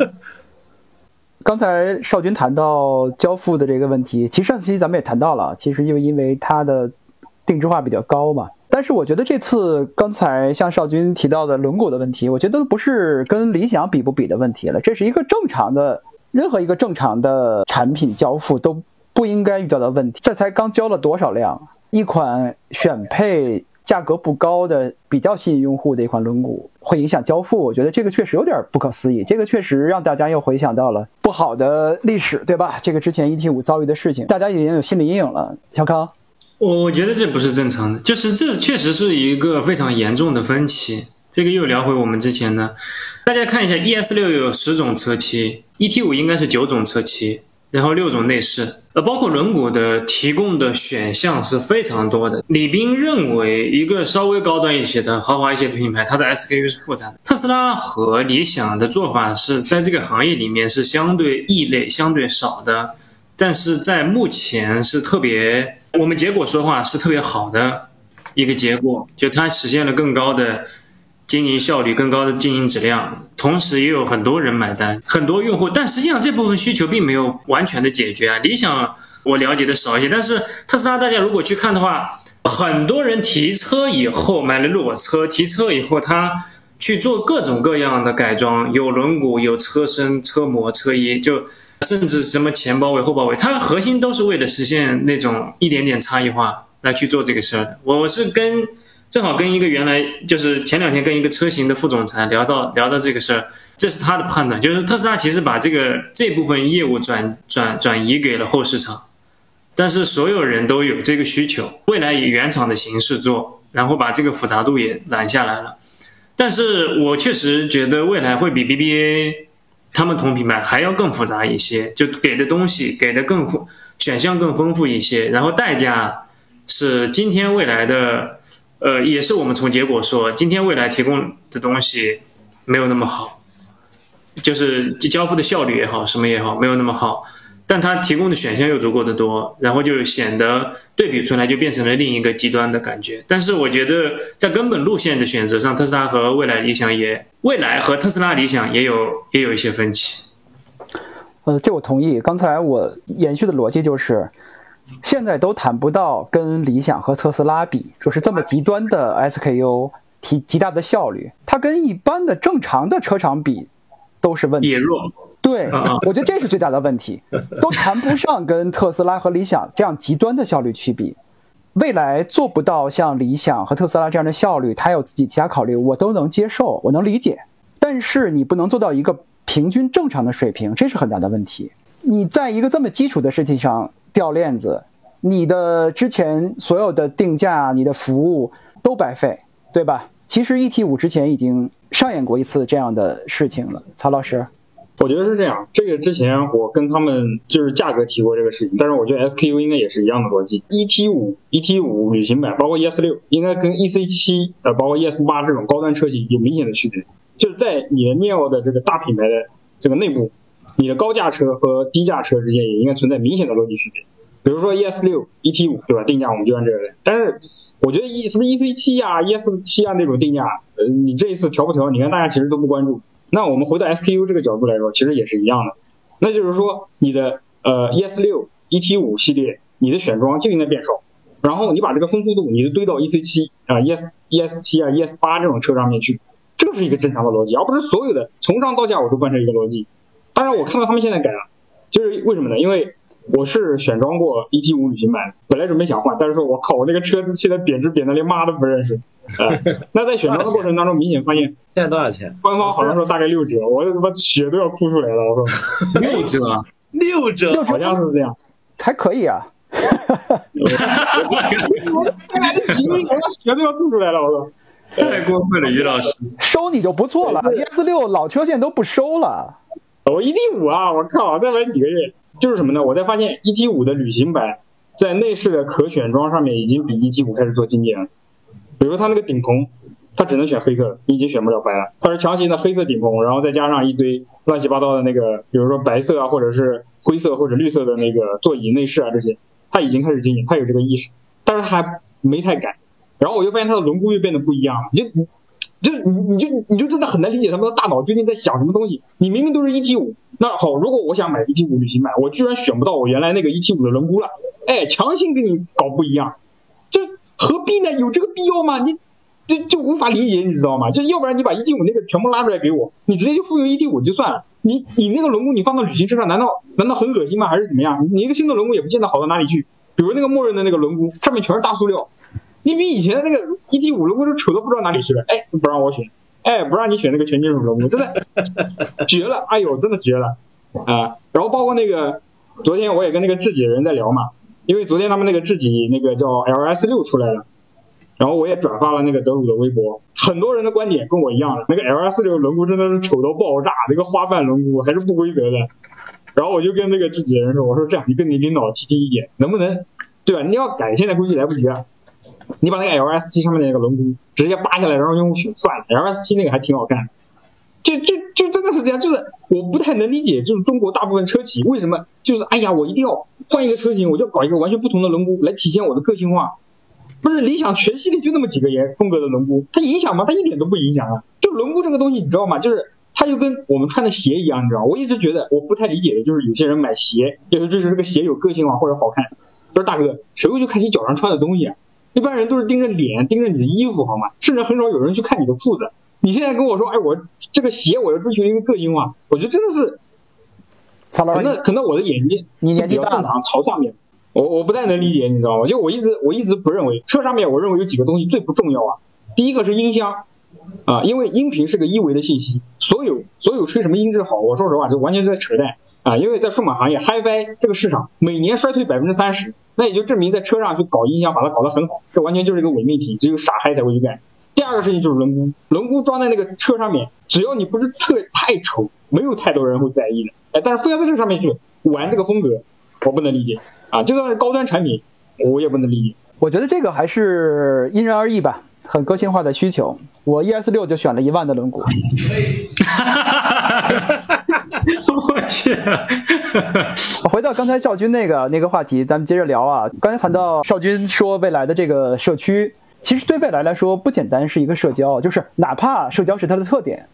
刚才少军谈到交付的这个问题，其实上期咱们也谈到了，其实就因为它的定制化比较高嘛。但是我觉得这次刚才像少军提到的轮毂的问题，我觉得不是跟理想比不比的问题了，这是一个正常的，任何一个正常的产品交付都不应该遇到的问题。这才刚交了多少辆？一款选配价格不高的、比较吸引用户的一款轮毂，会影响交付。我觉得这个确实有点不可思议。这个确实让大家又回想到了不好的历史，对吧？这个之前 ET 五遭遇的事情，大家已经有心理阴影了。小康，我我觉得这不是正常的，就是这确实是一个非常严重的分歧。这个又聊回我们之前呢，大家看一下，ES 六有十种车漆，ET 五应该是九种车漆。然后六种内饰，呃，包括轮毂的提供的选项是非常多的。李斌认为，一个稍微高端一些的、豪华一些的品牌，它的 SKU 是复杂的。特斯拉和理想的做法是在这个行业里面是相对异类、相对少的，但是在目前是特别，我们结果说话是特别好的一个结果，就它实现了更高的。经营效率更高的经营质量，同时也有很多人买单，很多用户。但实际上这部分需求并没有完全的解决啊。理想我了解的少一些，但是特斯拉大家如果去看的话，很多人提车以后买了裸车，提车以后他去做各种各样的改装，有轮毂、有车身、车模、车衣，就甚至什么前包围、后包围，它核心都是为了实现那种一点点差异化来去做这个事儿。我是跟。正好跟一个原来就是前两天跟一个车型的副总裁聊到聊到这个事儿，这是他的判断，就是特斯拉其实把这个这部分业务转转转移给了后市场，但是所有人都有这个需求，未来以原厂的形式做，然后把这个复杂度也拦下来了。但是我确实觉得未来会比 BBA 他们同品牌还要更复杂一些，就给的东西给的更丰选项更丰富一些，然后代价是今天未来的。呃，也是我们从结果说，今天未来提供的东西没有那么好，就是交付的效率也好，什么也好，没有那么好。但它提供的选项又足够的多，然后就显得对比出来就变成了另一个极端的感觉。但是我觉得在根本路线的选择上，特斯拉和未来理想也，未来和特斯拉理想也有也有一些分歧。呃，这我同意。刚才我延续的逻辑就是。现在都谈不到跟理想和特斯拉比，就是这么极端的 SKU 提极大的效率，它跟一般的正常的车厂比都是问题。也弱。对，我觉得这是最大的问题，都谈不上跟特斯拉和理想这样极端的效率去比。未来做不到像理想和特斯拉这样的效率，它有自己其他考虑，我都能接受，我能理解。但是你不能做到一个平均正常的水平，这是很大的问题。你在一个这么基础的事情上。掉链子，你的之前所有的定价、你的服务都白费，对吧？其实 ET 五之前已经上演过一次这样的事情了。曹老师，我觉得是这样，这个之前我跟他们就是价格提过这个事情，但是我觉得 SKU 应该也是一样的逻辑。ET 五、ET 五旅行版，包括 ES 六，应该跟 EC 七呃，包括 ES 八这种高端车型有明显的区别，就是在你的 Neo 的这个大品牌的这个内部，你的高价车和低价车之间也应该存在明显的逻辑区别。比如说 ES 六、ET 五，对吧？定价我们就按这个来，但是我觉得 E 是不是 EC 七啊、ES 七啊那种定价，呃，你这一次调不调？你看大家其实都不关注。那我们回到 SKU 这个角度来说，其实也是一样的。那就是说，你的呃 ES 六、ET 五系列，你的选装就应该变少，然后你把这个丰富度，你就堆到 EC 七啊、ES ES 七啊、ES 八这种车上面去，这是一个正常的逻辑，而不是所有的从上到下我都贯彻一个逻辑。当然，我看到他们现在改了，就是为什么呢？因为我是选装过 ET 五旅行版，本来准备想换，但是说我靠，我那个车子现在贬值贬的连妈都不认识。呃，那在选装的过程当中，明显发现现在多少钱？官方好像说大概六折，我他妈血都要哭出来了。我说 六折，六折，好像是这样，还可以啊。再来几个月，我血都要吐出来了。我说太过分了，于老师。收你就不错了，ES 六老车现在都不收了。我 ET 五啊，我靠，再买几个月就是什么呢？我才发现 ET 五的旅行版在内饰的可选装上面已经比 ET 五开始做精简了。比如说它那个顶棚，它只能选黑色，你已经选不了白了。它是强行的黑色顶棚，然后再加上一堆乱七八糟的那个，比如说白色啊，或者是灰色或者绿色的那个座椅内饰啊这些，它已经开始精简，它有这个意识，但是它还没太改。然后我就发现它的轮毂又变得不一样了，你就你你就你就真的很难理解他们的大脑究竟在想什么东西。你明明都是 ET 五，那好，如果我想买 ET 五旅行版，我居然选不到我原来那个 ET 五的轮毂了，哎，强行给你搞不一样，这何必呢？有这个必要吗？你就就无法理解，你知道吗？就要不然你把 ET 五那个全部拉出来给我，你直接就复用 ET 五就算了。你你那个轮毂你放到旅行车上，难道难道很恶心吗？还是怎么样？你一个新的轮毂也不见得好到哪里去。比如那个默认的那个轮毂，上面全是大塑料，你比以前的那个 ET 五轮毂都丑到不知道哪里去了。哎，不让我选，哎，不让你选那个全金属轮毂，真的 绝了！哎呦，真的绝了啊！然后包括那个昨天我也跟那个智己的人在聊嘛，因为昨天他们那个智己那个叫 LS 六出来了。然后我也转发了那个德鲁的微博，很多人的观点跟我一样的，那个 LS 这个轮毂真的是丑到爆炸，那个花瓣轮毂还是不规则的。然后我就跟那个自己的人说，我说这样，你跟你领导提提意见，能不能，对吧？你要改，现在估计来不及了。你把那个 LS 七上面的那个轮毂直接扒下来，然后用算了。LS 七那个还挺好看，就就就真的是这样，就是我不太能理解，就是中国大部分车企为什么就是哎呀，我一定要换一个车型，我就要搞一个完全不同的轮毂来体现我的个性化。不是理想全系列就那么几个颜风格的轮毂，它影响吗？它一点都不影响啊！就轮毂这个东西，你知道吗？就是它就跟我们穿的鞋一样，你知道我一直觉得我不太理解的就是有些人买鞋，就是就是这个鞋有个性化或者好看。不是大哥，谁会去看你脚上穿的东西啊？一般人都是盯着脸，盯着你的衣服，好吗？甚至很少有人去看你的裤子。你现在跟我说，哎，我这个鞋我要追求一个个性化，我觉得真的是，可能可能我的眼睛是比较正常，朝上面。我我不太能理解，你知道吗？就我一直我一直不认为车上面，我认为有几个东西最不重要啊。第一个是音箱，啊，因为音频是个一维的信息，所有所有吹什么音质好，我说实话就完全在扯淡啊。因为在数码行业，HiFi 这个市场每年衰退百分之三十，那也就证明在车上就搞音响把它搞得很好，这完全就是一个伪命题，只有傻嗨才会去干。第二个事情就是轮毂，轮毂装在那个车上面，只要你不是特太丑，没有太多人会在意的。哎，但是非要在这上面去玩这个风格，我不能理解。啊，就算是高端产品，我也不能理解。我觉得这个还是因人而异吧，很个性化的需求。我 ES 六就选了一万的轮毂。我去！回到刚才少军那个那个话题，咱们接着聊啊。刚才谈到少军说未来的这个社区，其实对未来来说不简单是一个社交，就是哪怕社交是它的特点，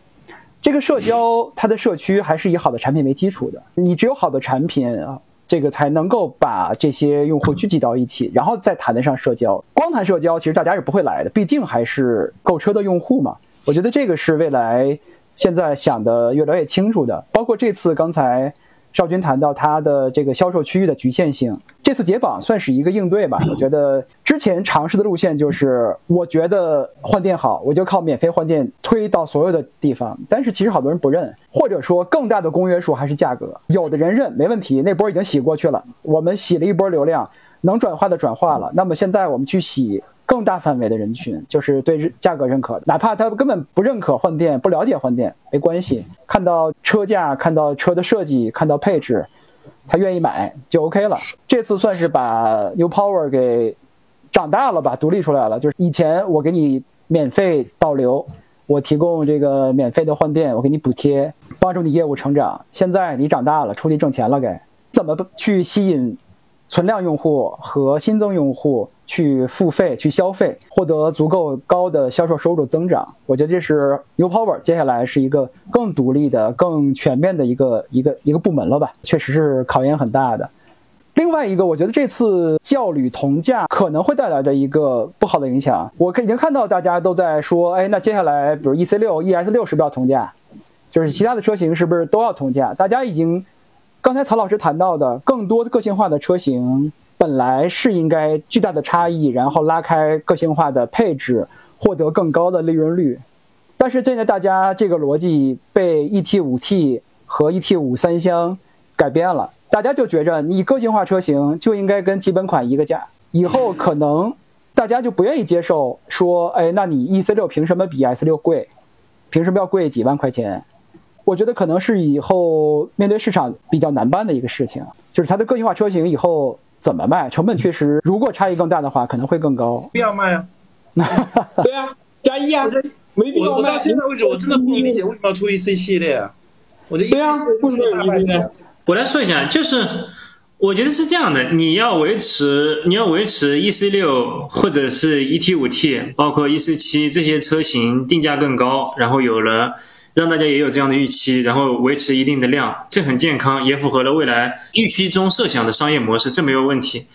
这个社交它的社区还是以好的产品为基础的。你只有好的产品啊。这个才能够把这些用户聚集到一起，然后再谈得上社交。光谈社交，其实大家是不会来的，毕竟还是购车的用户嘛。我觉得这个是未来现在想的越来越清楚的。包括这次刚才少军谈到它的这个销售区域的局限性，这次解绑算是一个应对吧。我觉得之前尝试的路线就是，我觉得换电好，我就靠免费换电推到所有的地方。但是其实好多人不认。或者说更大的公约数还是价格，有的人认没问题，那波已经洗过去了。我们洗了一波流量，能转化的转化了。那么现在我们去洗更大范围的人群，就是对价格认可，哪怕他根本不认可换电、不了解换电，没关系，看到车价、看到车的设计、看到配置，他愿意买就 OK 了。这次算是把 New Power 给长大了吧，独立出来了。就是以前我给你免费导流，我提供这个免费的换电，我给你补贴，帮助你业务成长。现在你长大了，出去挣钱了，该怎么去吸引存量用户和新增用户？去付费、去消费，获得足够高的销售收入增长，我觉得这是 New Power 接下来是一个更独立的、更全面的一个一个一个部门了吧？确实是考验很大的。另外一个，我觉得这次教旅同价可能会带来的一个不好的影响，我可已经看到大家都在说，哎，那接下来比如 EC 六、ES 六是不是要同价？就是其他的车型是不是都要同价？大家已经，刚才曹老师谈到的更多个性化的车型。本来是应该巨大的差异，然后拉开个性化的配置，获得更高的利润率。但是现在大家这个逻辑被 ET5T 和 ET5 三厢改变了，大家就觉着你个性化车型就应该跟基本款一个价。以后可能大家就不愿意接受说，哎，那你 EC6 凭什么比 S6 贵？凭什么要贵几万块钱？我觉得可能是以后面对市场比较难办的一个事情，就是它的个性化车型以后。怎么卖？成本确实，如果差异更大的话，可能会更高。必要卖啊？对啊，加一啊，没必要卖。我到现在为止，我真的不能理解为什么要出 E C 系列啊？我这对啊，为什么有 E C 呢？我来说一下，就是我觉得是这样的，你要维持，你要维持 E C 六或者是 E T 五 T，包括 E C 七这些车型定价更高，然后有了。让大家也有这样的预期，然后维持一定的量，这很健康，也符合了未来预期中设想的商业模式，这没有问题。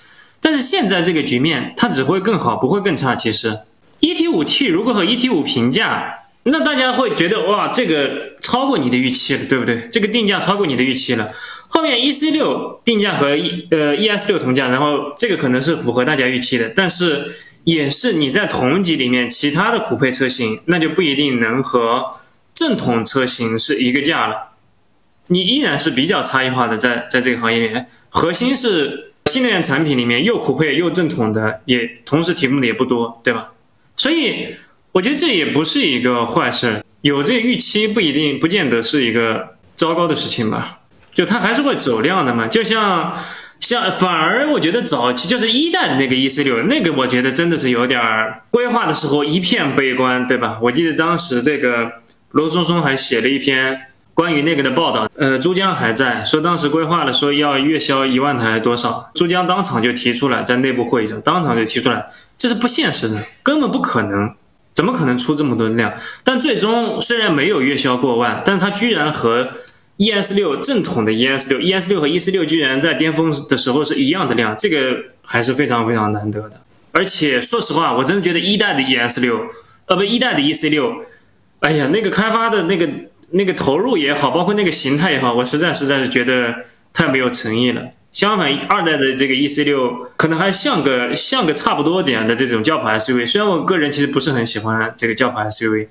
但是现在这个局面，它只会更好，不会更差。其实，ET5T 如果和 ET5 平价，那大家会觉得哇，这个超过你的预期了，对不对？这个定价超过你的预期了。后面 EC6 定价和 E 呃 ES6 同价，然后这个可能是符合大家预期的，但是也是你在同级里面其他的酷配车型，那就不一定能和。正统车型是一个价了，你依然是比较差异化的，在在这个行业里面，核心是新能源产品里面又酷配又正统的，也同时提供的也不多，对吧？所以我觉得这也不是一个坏事，有这个预期不一定不见得是一个糟糕的事情吧？就它还是会走量的嘛，就像像反而我觉得早期就是一代的那个 E C 六，那个我觉得真的是有点规划的时候一片悲观，对吧？我记得当时这个。罗松松还写了一篇关于那个的报道，呃，珠江还在说当时规划了说要月销一万台多少，珠江当场就提出来，在内部会议上当场就提出来，这是不现实的，根本不可能，怎么可能出这么多量？但最终虽然没有月销过万，但它居然和 ES 六正统的 ES 六，ES 六和 E 四六居然在巅峰的时候是一样的量，这个还是非常非常难得的。而且说实话，我真的觉得一代的 ES 六，呃，不，一代的 EC 六。哎呀，那个开发的那个那个投入也好，包括那个形态也好，我实在实在是觉得太没有诚意了。相反，二代的这个 E C 六可能还像个像个差不多点的这种轿跑 S U V。虽然我个人其实不是很喜欢这个轿跑 S U V，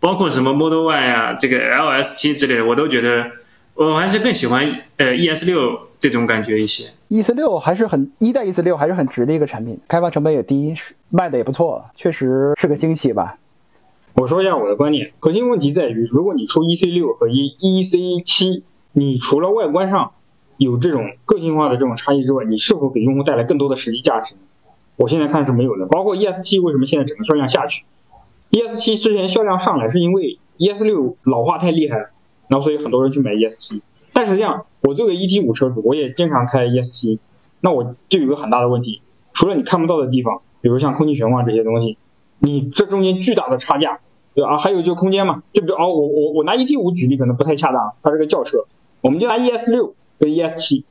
包括什么 Model Y 啊，这个 L S 七之类的，我都觉得我还是更喜欢呃 E S 六这种感觉一些。E C 六还是很一代 E C 六还是很值的一个产品，开发成本也低，卖的也不错，确实是个惊喜吧。我说一下我的观点，核心问题在于，如果你出 E C 六和 E E C 七，你除了外观上有这种个性化的这种差异之外，你是否给用户带来更多的实际价值？我现在看是没有的。包括 E S 七为什么现在整个销量下去？E S 七之前销量上来是因为 E S 六老化太厉害了，然后所以很多人去买 E S 七。但实际上，我作为 E T 五车主，我也经常开 E S 七，那我就有个很大的问题，除了你看不到的地方，比如像空气悬挂这些东西，你这中间巨大的差价。对啊，还有就空间嘛，就比如哦，我我我拿 E T 五举例可能不太恰当，它是个轿车，我们就拿 E S 六跟 E S 七，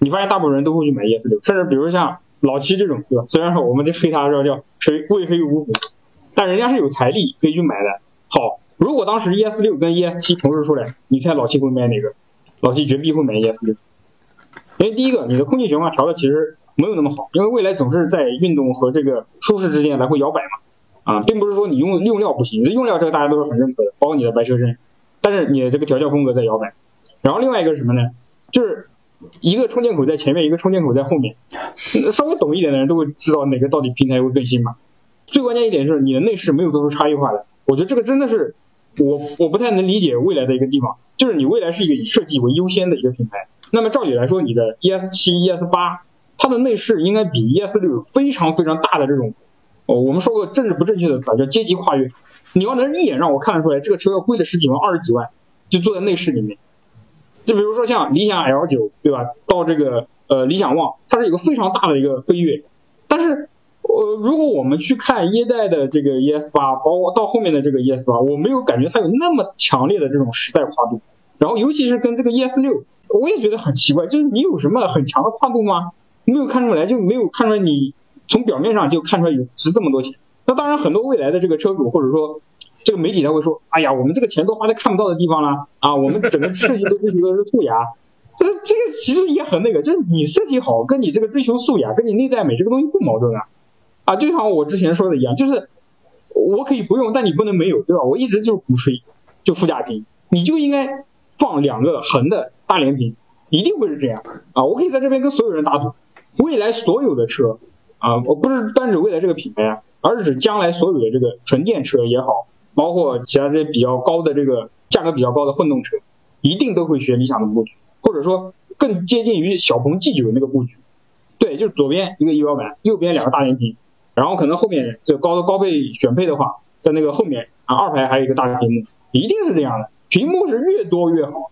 你发现大部分人都会去买 E S 六，甚至比如像老七这种，对吧？虽然说我们这黑他说叫谁贵黑五虎，但人家是有财力可以去买的。好，如果当时 E S 六跟 E S 七同时出来，你猜老七会买哪个？老七绝逼会买 E S 六，因为第一个，你的空气悬挂调的其实没有那么好，因为未来总是在运动和这个舒适之间来回摇摆嘛。啊，并不是说你用用料不行，用料这个大家都是很认可的，包括你的白车身，但是你的这个调教风格在摇摆。然后另外一个是什么呢？就是一个充电口在前面，一个充电口在后面。稍微懂一点的人都会知道哪个到底平台会更新嘛。最关键一点是你的内饰没有做出差异化的。我觉得这个真的是我我不太能理解未来的一个地方，就是你未来是一个以设计为优先的一个品牌。那么照理来说，你的 ES 七、ES 八，它的内饰应该比 ES 六有非常非常大的这种，哦，我们说过政治不正确的词啊，叫阶级跨越。你要能一眼让我看得出来，这个车要贵了十几万、二十几万，就坐在内饰里面。就比如说像理想 L 九，对吧？到这个呃理想 ONE，它是一个非常大的一个飞跃。但是，呃，如果我们去看一代的这个 ES 八，包括到后面的这个 ES 八，我没有感觉它有那么强烈的这种时代跨度。然后，尤其是跟这个 ES 六，我也觉得很奇怪，就是你有什么很强的跨度吗？没有看出来，就没有看出来你从表面上就看出来有值这么多钱。那当然，很多未来的这个车主或者说。这个媒体他会说：“哎呀，我们这个钱都花在看不到的地方了啊！我们整个设计都追求的是素雅，这这个其实也很那个，就是你设计好，跟你这个追求素雅，跟你内在美这个东西不矛盾啊！啊，就像我之前说的一样，就是我可以不用，但你不能没有，对吧？我一直就是鼓吹，就副驾屏，你就应该放两个横的大连屏，一定会是这样啊！我可以在这边跟所有人打赌，未来所有的车啊，我不是单指未来这个品牌啊，而是指将来所有的这个纯电车也好。”包括其他这些比较高的这个价格比较高的混动车，一定都会学理想的布局，或者说更接近于小鹏 G9 那个布局。对，就是左边一个仪表板，右边两个大连屏，然后可能后面就高高配选配的话，在那个后面啊二排还有一个大屏幕，一定是这样的。屏幕是越多越好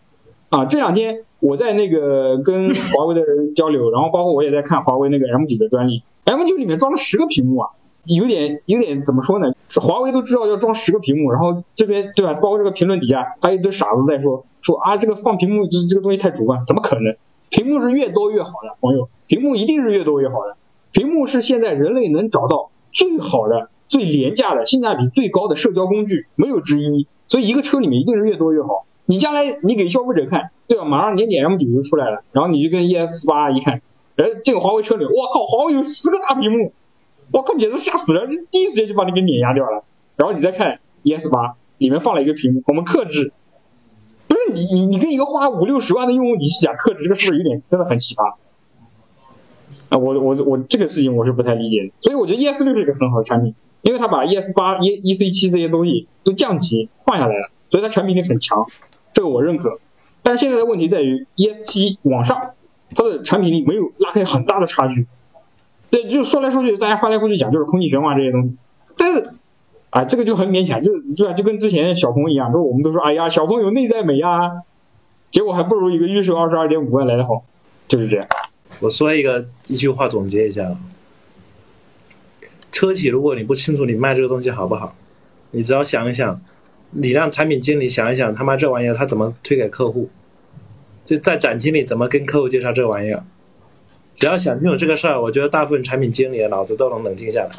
啊！这两天我在那个跟华为的人交流，然后包括我也在看华为那个 M9 的专利，M9 里面装了十个屏幕啊。有点有点怎么说呢？是华为都知道要装十个屏幕，然后这边对吧？包括这个评论底下还有一堆傻子在说说啊，这个放屏幕这这个东西太主观，怎么可能？屏幕是越多越好的，朋友，屏幕一定是越多越好的。屏幕是现在人类能找到最好的、最廉价的、性价比最高的社交工具，没有之一。所以一个车里面一定是越多越好。你将来你给消费者看，对吧？马上年检 M9 就出来了，然后你就跟 ES 八一看，哎，这个华为车里，我靠，华为有十个大屏幕。我靠，简直吓死了！第一时间就把你给碾压掉了。然后你再看 ES 八，里面放了一个屏幕，我们克制。不是你你你跟一个花五六十万的用户你去讲克制，这个是不是有点真的很奇葩？啊，我我我这个事情我是不太理解的。所以我觉得 ES 六是一个很好的产品，因为它把 ES 八、E EC 七这些东西都降级换下来了，所以它产品力很强，这个我认可。但现在的问题在于 ES 七往上，它的产品力没有拉开很大的差距。对，就说来说去，大家翻来覆去讲就是空气悬挂这些东西，但是，啊，这个就很勉强，就对吧？就跟之前小鹏一样，都我们都说，哎呀，小鹏有内在美啊，结果还不如一个预售二十二点五万来的好，就是这样。我说一个一句话总结一下：车企，如果你不清楚你卖这个东西好不好，你只要想一想，你让产品经理想一想，他妈这玩意儿他怎么推给客户，就在展厅里怎么跟客户介绍这玩意儿。只要想清楚这个事儿，我觉得大部分产品经理的脑子都能冷静下来。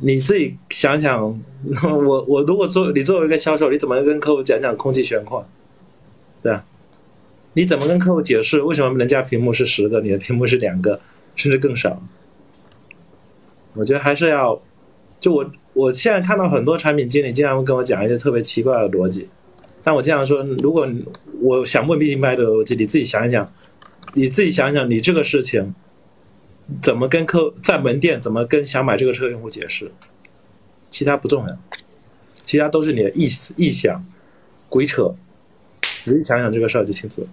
你自己想想，我我如果做你作为一个销售，你怎么跟客户讲讲空气悬挂？对啊，你怎么跟客户解释为什么人家屏幕是十个，你的屏幕是两个，甚至更少？我觉得还是要，就我我现在看到很多产品经理经常会跟我讲一些特别奇怪的逻辑，但我经常说，如果我想问品牌的逻辑，你自己想一想。你自己想想，你这个事情怎么跟客在门店怎么跟想买这个车用户解释？其他不重要，其他都是你的意思、臆想、鬼扯。仔细想想这个事儿就清楚了。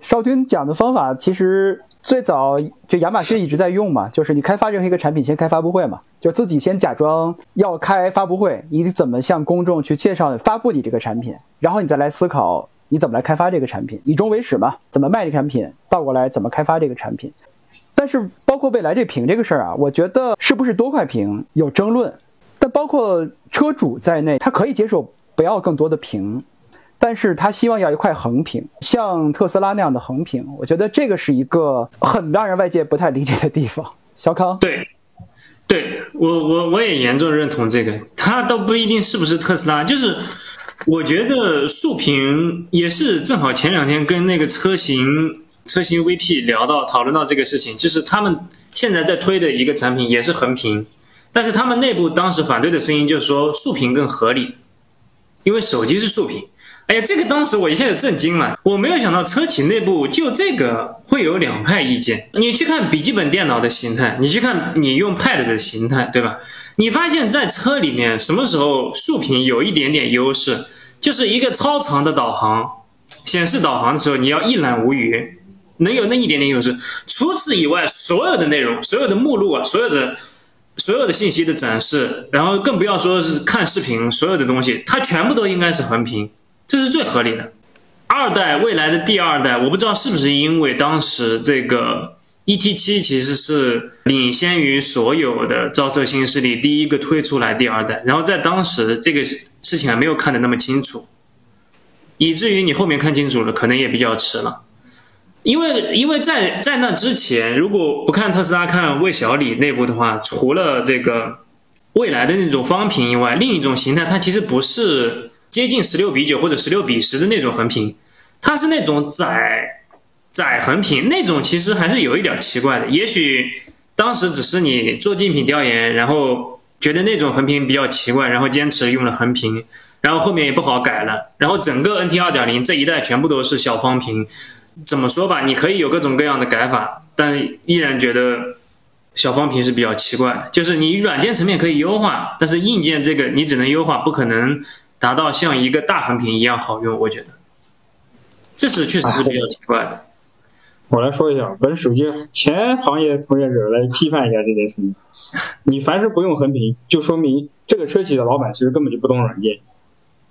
少军讲的方法其实最早就亚马逊一直在用嘛，就是你开发任何一个产品，先开发布会嘛，就自己先假装要开发布会，你怎么向公众去介绍发布你这个产品，然后你再来思考。你怎么来开发这个产品？以终为始嘛？怎么卖这个产品？倒过来怎么开发这个产品？但是包括未来这屏这个事儿啊，我觉得是不是多块屏有争论。但包括车主在内，他可以接受不要更多的屏，但是他希望要一块横屏，像特斯拉那样的横屏。我觉得这个是一个很让人外界不太理解的地方。小康，对，对我我我也严重认同这个。他倒不一定是不是特斯拉，就是。我觉得竖屏也是正好前两天跟那个车型车型 VP 聊到讨论到这个事情，就是他们现在在推的一个产品也是横屏，但是他们内部当时反对的声音就是说竖屏更合理，因为手机是竖屏哎，这个当时我一下子震惊了，我没有想到车企内部就这个会有两派意见。你去看笔记本电脑的形态，你去看你用 Pad 的形态，对吧？你发现在车里面什么时候竖屏有一点点优势，就是一个超长的导航显示导航的时候，你要一览无余，能有那一点点优势。除此以外，所有的内容、所有的目录啊、所有的。所有的信息的展示，然后更不要说是看视频，所有的东西它全部都应该是横屏，这是最合理的。二代未来的第二代，我不知道是不是因为当时这个 ET 七其实是领先于所有的造车新势力第一个推出来第二代，然后在当时这个事情还没有看得那么清楚，以至于你后面看清楚了，可能也比较迟了。因为因为在在那之前，如果不看特斯拉，看魏小李内部的话，除了这个未来的那种方屏以外，另一种形态它其实不是接近十六比九或者十六比十的那种横屏，它是那种窄窄横屏，那种其实还是有一点奇怪的。也许当时只是你做竞品调研，然后觉得那种横屏比较奇怪，然后坚持用了横屏，然后后面也不好改了，然后整个 NT 二点零这一代全部都是小方屏。怎么说吧，你可以有各种各样的改法，但依然觉得小方屏是比较奇怪的。就是你软件层面可以优化，但是硬件这个你只能优化，不可能达到像一个大横屏一样好用。我觉得，这是确实是比较奇怪的。我来说一下，本手机前行业从业者来批判一下这件事情。你凡是不用横屏，就说明这个车企的老板其实根本就不懂软件。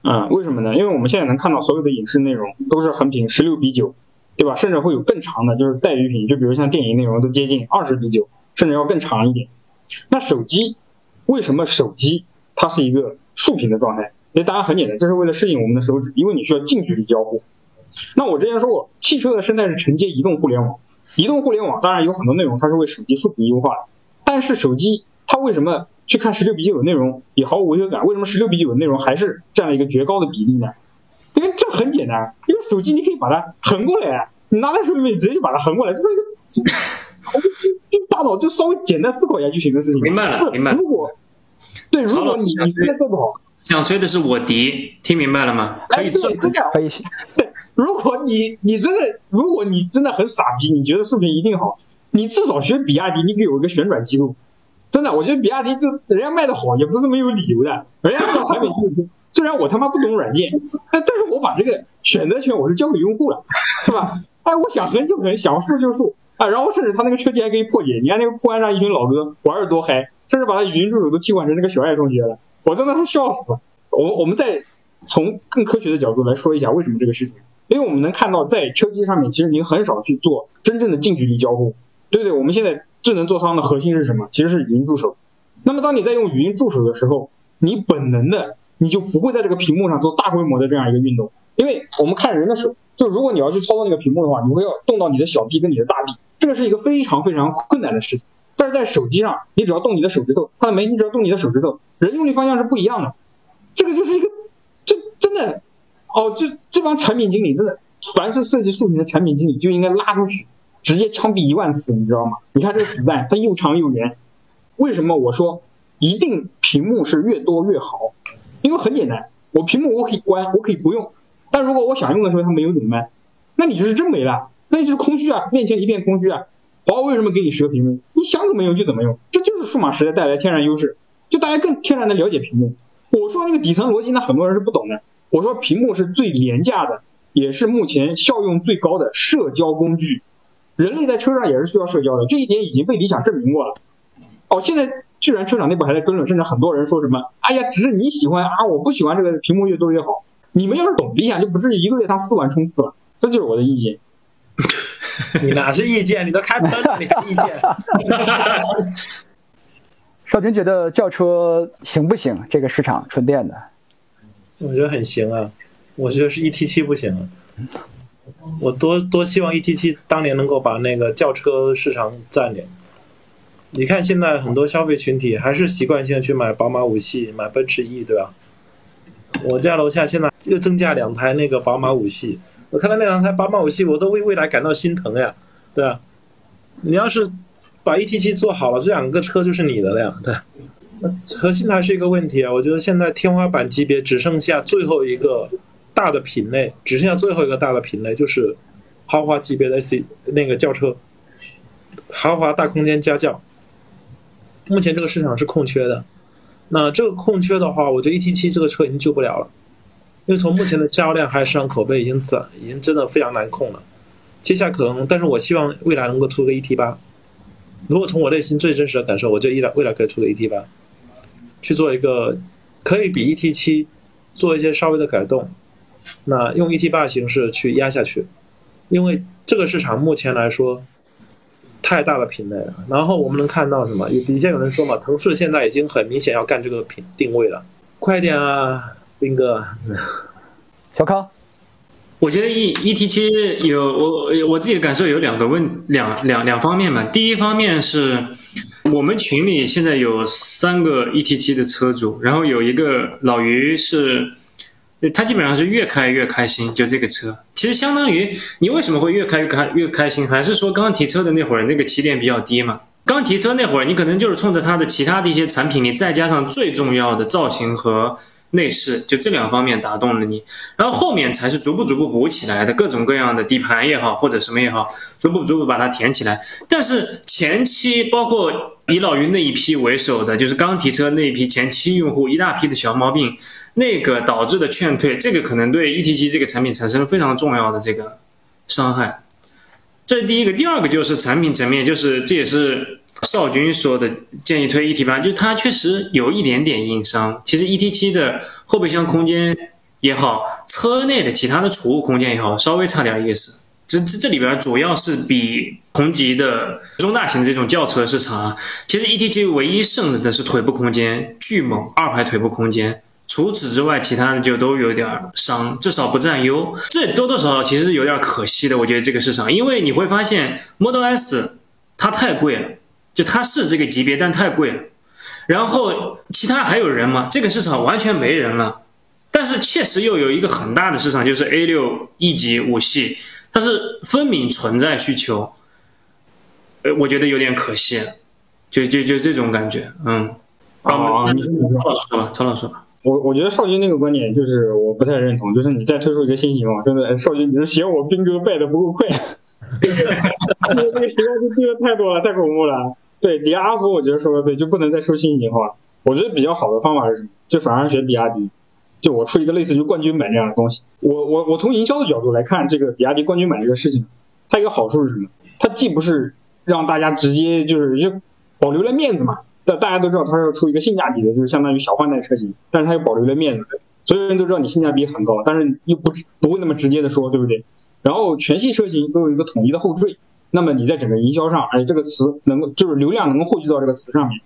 啊，为什么呢？因为我们现在能看到所有的影视内容都是横屏，十六比九。对吧？甚至会有更长的，就是带鱼屏，就比如像电影内容都接近二十比九，甚至要更长一点。那手机为什么手机它是一个竖屏的状态？那答案很简单，这是为了适应我们的手指，因为你需要近距离交互。那我之前说过，汽车的生态是承接移动互联网，移动互联网当然有很多内容它是为手机竖屏优化的，但是手机它为什么去看十六比九的内容也毫无违和感？为什么十六比九的内容还是占了一个绝高的比例呢？因为这很简单，因为手机你可以把它横过来，你拿在手里面直接就把它横过来，这个是个，就大脑就稍微简单思考一下就行的事情。明白了，明白。如果对，如果你你现在做不好，想吹的是我笛，听明白了吗？可以做，可以。对，如果你你真的，如果你真的很傻逼，你觉得视频一定好，你至少学比亚迪，你给有一个旋转记录。真的，我觉得比亚迪就人家卖的好，也不是没有理由的，人家做产品就是。虽然我他妈不懂软件，但但是我把这个选择权我是交给用户了，是吧？哎，我想横就横，想竖就竖啊。然后甚至他那个车机还可以破解，你看那个破案上一群老哥玩的多嗨，甚至把他语音助手都替换成那个小爱同学了，我真的是笑死了。我我们再从更科学的角度来说一下为什么这个事情，因为我们能看到在车机上面其实您很少去做真正的近距离交互，对不对？我们现在智能座舱的核心是什么？其实是语音助手。那么当你在用语音助手的时候，你本能的。你就不会在这个屏幕上做大规模的这样一个运动，因为我们看人的手，就如果你要去操作那个屏幕的话，你会要动到你的小臂跟你的大臂，这个是一个非常非常困难的事情。但是在手机上，你只要动你的手指头，看到没？你只要动你的手指头，人用力方向是不一样的。这个就是一个，这真的，哦，这这帮产品经理真的，凡是设计竖屏的产品经理就应该拉出去，直接枪毙一万次，你知道吗？你看这个子弹，它又长又圆，为什么我说一定屏幕是越多越好？因为很简单，我屏幕我可以关，我可以不用，但如果我想用的时候它没有怎么办？那你就是真没了，那你就是空虚啊，面前一片空虚啊。华为为什么给你十个屏幕？你想怎么用就怎么用，这就是数码时代带来天然优势，就大家更天然的了解屏幕。我说那个底层逻辑，那很多人是不懂的。我说屏幕是最廉价的，也是目前效用最高的社交工具。人类在车上也是需要社交的，这一点已经被理想证明过了。哦，现在。居然车厂内部还在争论，甚至很多人说什么：“哎呀，只是你喜欢啊，我不喜欢这个屏幕越多越好。”你们要是懂理想，就不至于一个月他四万冲刺了。这就是我的意见。你哪是意见？你都开喷了，你意见？少军觉得轿车行不行？这个市场纯电的，我觉得很行啊。我觉得是 E T 七不行。我多多希望 E T 七当年能够把那个轿车市场占领。你看，现在很多消费群体还是习惯性去买宝马五系、买奔驰 E，对吧？我家楼下现在又增加两台那个宝马五系，我看到那两台宝马五系，我都为未来感到心疼呀，对吧？你要是把 E T 七做好了，这两个车就是你的了呀，对。核心还是一个问题啊，我觉得现在天花板级别只剩下最后一个大的品类，只剩下最后一个大的品类，就是豪华级别的 C 那个轿车，豪华大空间家轿。目前这个市场是空缺的，那这个空缺的话，我觉得 ET 七这个车已经救不了了，因为从目前的销量还有市场口碑已经怎已经真的非常难控了。接下来可能，但是我希望未来能够出个 ET 八。如果从我内心最真实的感受，我觉得未来未来可以出个 ET 八，去做一个可以比 ET 七做一些稍微的改动，那用 ET 八形式去压下去，因为这个市场目前来说太大的品类了。然后我们能看到什么？有底下有人说嘛，腾势现在已经很明显要干这个品定位了，快点啊，斌哥，小康。我觉得 E E T 七有我我自己的感受有两个问两两两方面嘛。第一方面是我们群里现在有三个 E T 七的车主，然后有一个老于是，他基本上是越开越开心，就这个车。其实相当于你为什么会越开越开越开心，还是说刚提车的那会儿那个起点比较低嘛？刚提车那会儿，你可能就是冲着它的其他的一些产品，你再加上最重要的造型和。内饰就这两方面打动了你，然后后面才是逐步逐步补起来的，各种各样的底盘也好，或者什么也好，逐步逐步把它填起来。但是前期包括以老于那一批为首的，就是刚提车那一批前期用户一大批的小毛病，那个导致的劝退，这个可能对 ETC 这个产品产生了非常重要的这个伤害。这是第一个，第二个就是产品层面，就是这也是。少军说的建议推 E T 八，就是它确实有一点点硬伤。其实 E T 七的后备箱空间也好，车内的其他的储物空间也好，稍微差点意思。这这这里边主要是比同级的中大型的这种轿车市场，其实 E T 七唯一剩的是腿部空间巨猛，二排腿部空间。除此之外，其他的就都有点伤，至少不占优。这多多少少其实有点可惜的，我觉得这个市场，因为你会发现 Model S 它太贵了。就它是这个级别，但太贵了。然后其他还有人吗？这个市场完全没人了。但是确实又有一个很大的市场，就是 A 六 E 级五系，它是分明存在需求。呃，我觉得有点可惜，就就就这种感觉，嗯。啊，你曹老师说吧，曹老师。我我觉得少军那个观点就是我不太认同，就是你再推出一个新型号，真的，少军你是嫌我兵哥败的不够快。那个那个型号就低的太多了，太恐怖了。对，迪亚阿福，我觉得说的对，就不能再说新型号。我觉得比较好的方法是什么？就反而学比亚迪，就我出一个类似于冠军版这样的东西。我我我从营销的角度来看，这个比亚迪冠军版这个事情，它一个好处是什么？它既不是让大家直接就是就保留了面子嘛，但大家都知道它是要出一个性价比的，就是相当于小换代车型，但是它又保留了面子，所有人都知道你性价比很高，但是又不不会那么直接的说，对不对？然后全系车型都有一个统一的后缀。那么你在整个营销上，哎，这个词能够就是流量能够汇聚到这个词上面。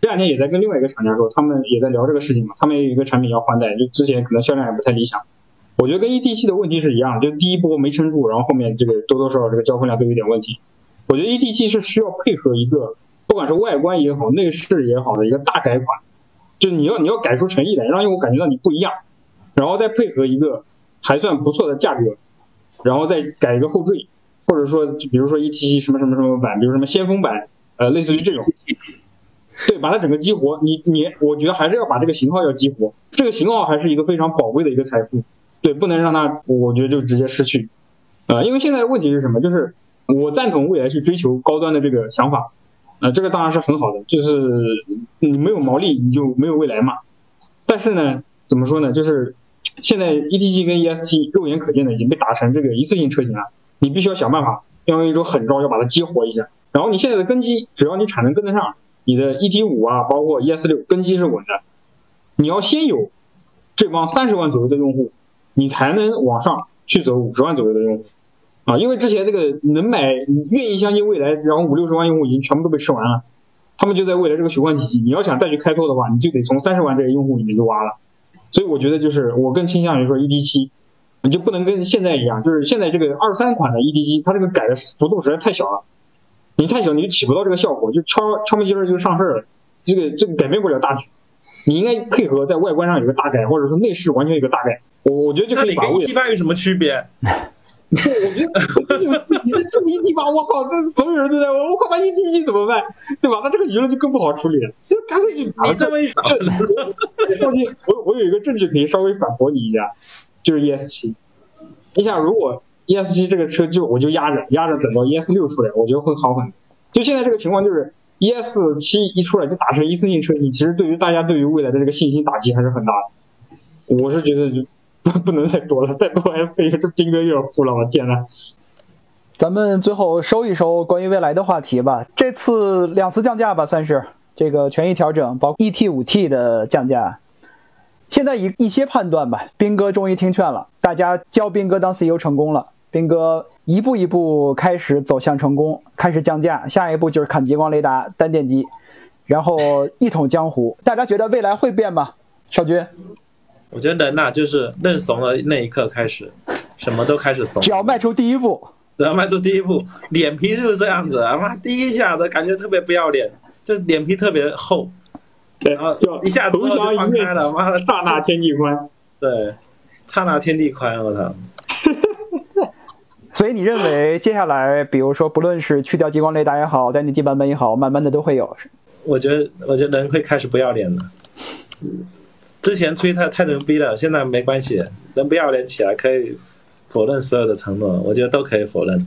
这两天也在跟另外一个厂家说，他们也在聊这个事情嘛。他们也有一个产品要换代，就之前可能销量也不太理想。我觉得跟 E T 七的问题是一样，就第一波没撑住，然后后面这个多多少少这个交付量都有点问题。我觉得 E T 七是需要配合一个，不管是外观也好，内饰也好的一个大改款，就你要你要改出诚意来，让用户感觉到你不一样，然后再配合一个还算不错的价格，然后再改一个后缀。或者说，比如说 E T 七什么什么什么版，比如什么先锋版，呃，类似于这种，对，把它整个激活。你你，我觉得还是要把这个型号要激活，这个型号还是一个非常宝贵的一个财富，对，不能让它，我觉得就直接失去。呃，因为现在问题是什么？就是我赞同未来去追求高端的这个想法，呃，这个当然是很好的，就是你没有毛利，你就没有未来嘛。但是呢，怎么说呢？就是现在 E T 七跟 E S 七肉眼可见的已经被打成这个一次性车型了。你必须要想办法，要用一种狠招，要把它激活一下。然后你现在的根基，只要你产能跟得上，你的 E T 五啊，包括 E S 六，根基是稳的。你要先有这帮三十万左右的用户，你才能往上去走五十万左右的用户啊。因为之前这个能买、愿意相信未来，然后五六十万用户已经全部都被吃完了，他们就在未来这个循环体系。你要想再去开拓的话，你就得从三十万这个用户里面去挖了。所以我觉得就是我更倾向于说 E D 七。你就不能跟现在一样，就是现在这个二三款的 E D 七它这个改的幅度实在太小了，你太小你就起不到这个效果，就敲敲门儿就上事儿了，这个这个改变不了大局。你应该配合在外观上有个大改，或者说内饰完全有个大改，我我觉得就可以把握。跟 E 八有什么区别？我觉得你这这 E D 八，我靠，这所有人都在问，我靠，那 E D G 怎么办？对吧？那这个舆论就更不好处理了，就干脆就你这么一说，我我有一个证据可以稍微反驳你一下。就是 ES 七。你想，如果 ES 七这个车就我就压着压着等到 ES 六出来，我觉得会好很多。就现在这个情况，就是 ES 七一出来就打成一次性车型，其实对于大家对于未来的这个信心打击还是很大的。我是觉得就 不能再多了，再多 S 这兵哥又要哭了，我天呐！咱们最后收一收关于未来的话题吧。这次两次降价吧，算是这个权益调整，包括 ET 五 T 的降价。现在一一些判断吧，斌哥终于听劝了，大家教斌哥当 CEO 成功了，斌哥一步一步开始走向成功，开始降价，下一步就是砍激光雷达单电机，然后一统江湖。大家觉得未来会变吗？少军，我觉得人呐，就是认怂的那一刻开始，什么都开始怂，只要迈出第一步。只要迈出第一步，脸皮是不是这样子？啊妈，第一下子感觉特别不要脸，就是脸皮特别厚，对啊，就一下子就放开了，妈的，刹那天地宽。对，刹那天地宽，我操！所以你认为接下来，比如说不论是去掉激光雷达也好，单电机版本也好，慢慢的都会有。我觉得，我觉得人会开始不要脸了。之前吹太太牛逼了，现在没关系，人不要脸起来可以。否认所有的承诺，我觉得都可以否认，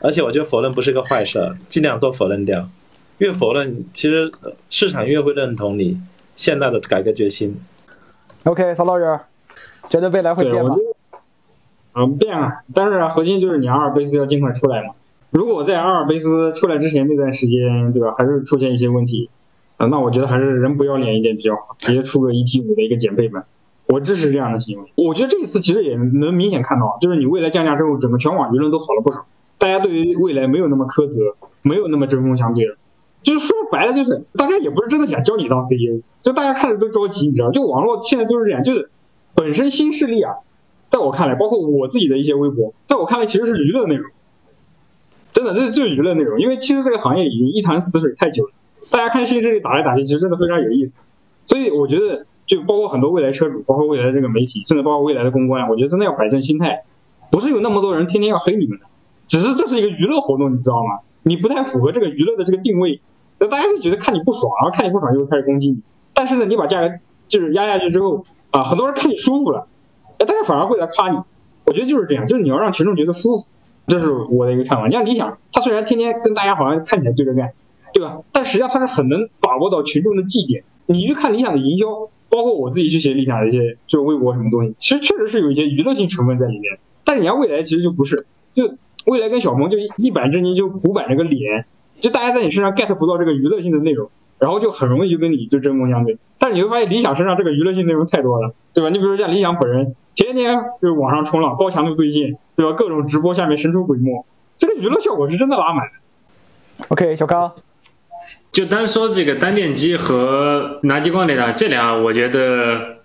而且我觉得否认不是个坏事，尽量多否认掉，越否认，其实市场越会认同你现在的改革决心。OK，曹老师，觉得未来会变吗？嗯，变啊，但是核心就是你阿尔卑斯要尽快出来嘛。如果在阿尔卑斯出来之前那段时间，对吧，还是出现一些问题，啊，那我觉得还是人不要脸一点比较好，直接出个一 T 五的一个减配版。我支持这样的行为。我觉得这一次其实也能明显看到，就是你未来降价之后，整个全网舆论都好了不少，大家对于未来没有那么苛责，没有那么针锋相对了。就是说白了，就是大家也不是真的想教你当 CEO，就大家看着都着急，你知道？就网络现在都是这样，就是本身新势力啊，在我看来，包括我自己的一些微博，在我看来其实是娱乐内容，真的，这就是娱乐内容。因为其实这个行业已经一潭死水太久了，大家看新势力打来打去，其实真的非常有意思。所以我觉得。就包括很多未来车主，包括未来的这个媒体，甚至包括未来的公关，我觉得真的要摆正心态，不是有那么多人天天要黑你们的，只是这是一个娱乐活动，你知道吗？你不太符合这个娱乐的这个定位，那大家就觉得看你不爽，然后看你不爽就会开始攻击你。但是呢，你把价格就是压下去之后啊，很多人看你舒服了，哎，大家反而会来夸你。我觉得就是这样，就是你要让群众觉得舒服，这是我的一个看法。你像理想，他虽然天天跟大家好像看起来对着干，对吧？但实际上他是很能把握到群众的绩点。你去看理想的营销。包括我自己去写理想的一些，就是微博什么东西，其实确实是有一些娱乐性成分在里面。但你要未来其实就不是，就未来跟小鹏就一板正经就古板这个脸，就大家在你身上 get 不到这个娱乐性的内容，然后就很容易就跟你就针锋相对。但是你会发现理想身上这个娱乐性内容太多了，对吧？你比如像理想本人，天天就是网上冲浪，高强度对线，对吧？各种直播下面神出鬼没，这个娱乐效果是真的拉满。OK，小康。就单说这个单电机和拿激光雷达这俩，我觉得，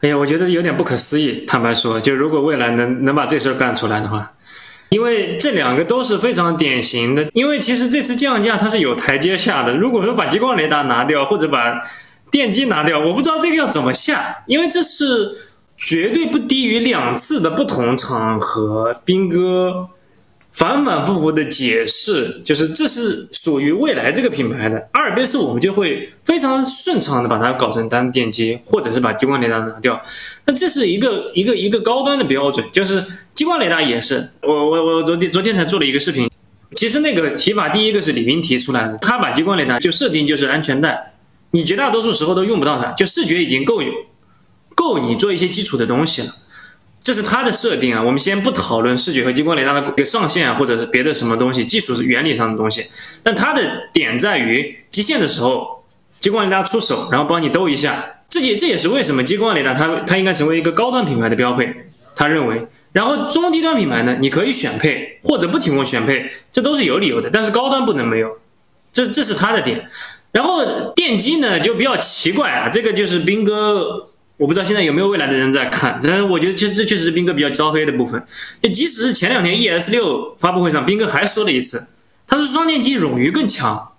哎呀，我觉得有点不可思议。坦白说，就如果未来能能把这事儿干出来的话，因为这两个都是非常典型的。因为其实这次降价它是有台阶下的。如果说把激光雷达拿掉，或者把电机拿掉，我不知道这个要怎么下，因为这是绝对不低于两次的不同场合，兵哥。反反复复的解释，就是这是属于未来这个品牌的阿尔卑斯，我们就会非常顺畅的把它搞成单电机，或者是把激光雷达拿掉。那这是一个一个一个高端的标准，就是激光雷达也是。我我我昨天昨天才做了一个视频，其实那个提法第一个是李斌提出来的，他把激光雷达就设定就是安全带，你绝大多数时候都用不到它，就视觉已经够够你做一些基础的东西了。这是它的设定啊，我们先不讨论视觉和激光雷达的上限啊，或者是别的什么东西，技术是原理上的东西。但它的点在于极限的时候，激光雷达出手，然后帮你兜一下。这也这也是为什么激光雷达它它应该成为一个高端品牌的标配。他认为，然后中低端品牌呢，你可以选配或者不提供选配，这都是有理由的。但是高端不能没有，这这是他的点。然后电机呢就比较奇怪啊，这个就是兵哥。我不知道现在有没有未来的人在看，但是我觉得其实这确实是斌哥比较招黑的部分。就即使是前两天 ES 六发布会上，斌哥还说了一次，他说双电机冗余更强。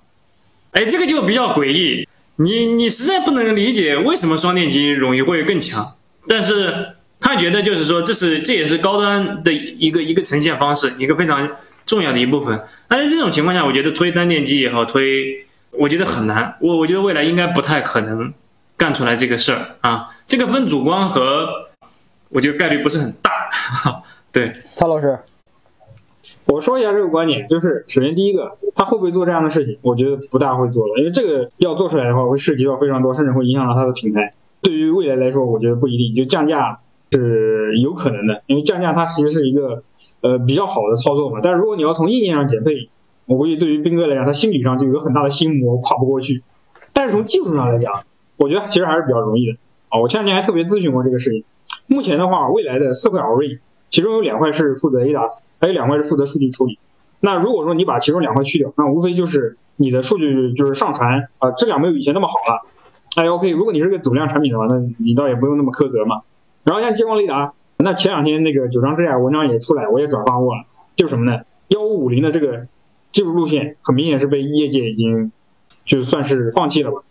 哎，这个就比较诡异，你你实在不能理解为什么双电机冗余会更强。但是他觉得就是说，这是这也是高端的一个一个呈现方式，一个非常重要的一部分。但是这种情况下，我觉得推单电机也好，推我觉得很难。我我觉得未来应该不太可能。干出来这个事儿啊。这个分主观和，我觉得概率不是很大。对，曹老师，我说一下这个观点，就是首先第一个，他会不会做这样的事情？我觉得不大会做了，因为这个要做出来的话，会涉及到非常多，甚至会影响到他的品牌。对于未来来说，我觉得不一定，就降价是有可能的，因为降价它其实是一个呃比较好的操作嘛。但是如果你要从硬件上减配，我估计对于斌哥来讲，他心理上就有很大的心魔跨不过去。但是从技术上来讲，我觉得其实还是比较容易的啊。我前两天还特别咨询过这个事情。目前的话，未来的四块 Orin，其中有两块是负责 ADAS，还有两块是负责数据处理。那如果说你把其中两块去掉，那无非就是你的数据就是上传啊，质量没有以前那么好了。哎，OK，如果你是个走量产品的话，那你倒也不用那么苛责嘛。然后像激光雷达，那前两天那个九张之爱文章也出来，我也转发过了，就是什么呢？幺五五零的这个技术路线，很明显是被业界已经就算是放弃了吧。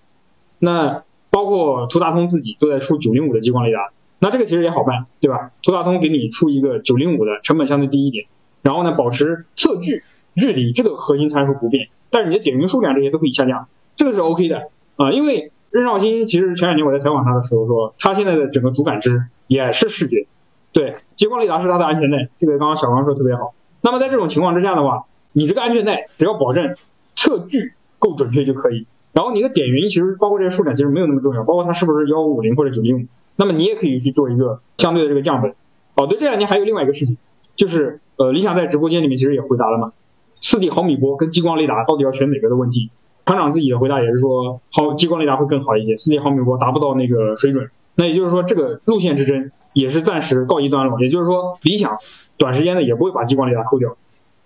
那包括图达通自己都在出九零五的激光雷达，那这个其实也好办，对吧？图达通给你出一个九零五的，成本相对低一点，然后呢，保持测距距离这个核心参数不变，但是你的点云数量这些都可以下降，这个是 OK 的啊。因为任少卿其实前两年我在采访他的时候说，他现在的整个主感知也是视觉，对，激光雷达是他的安全带，这个刚刚小王说特别好。那么在这种情况之下的话，你这个安全带只要保证测距够准确就可以。然后你的点云其实包括这些数量其实没有那么重要，包括它是不是幺五五零或者九零五，那么你也可以去做一个相对的这个降本。哦，对，这两年还有另外一个事情，就是呃，理想在直播间里面其实也回答了嘛，四 D 毫米波跟激光雷达到底要选哪个的问题，厂长自己的回答也是说，好，激光雷达会更好一些，四 D 毫米波达不到那个水准。那也就是说，这个路线之争也是暂时告一段落。也就是说，理想短时间内也不会把激光雷达抠掉。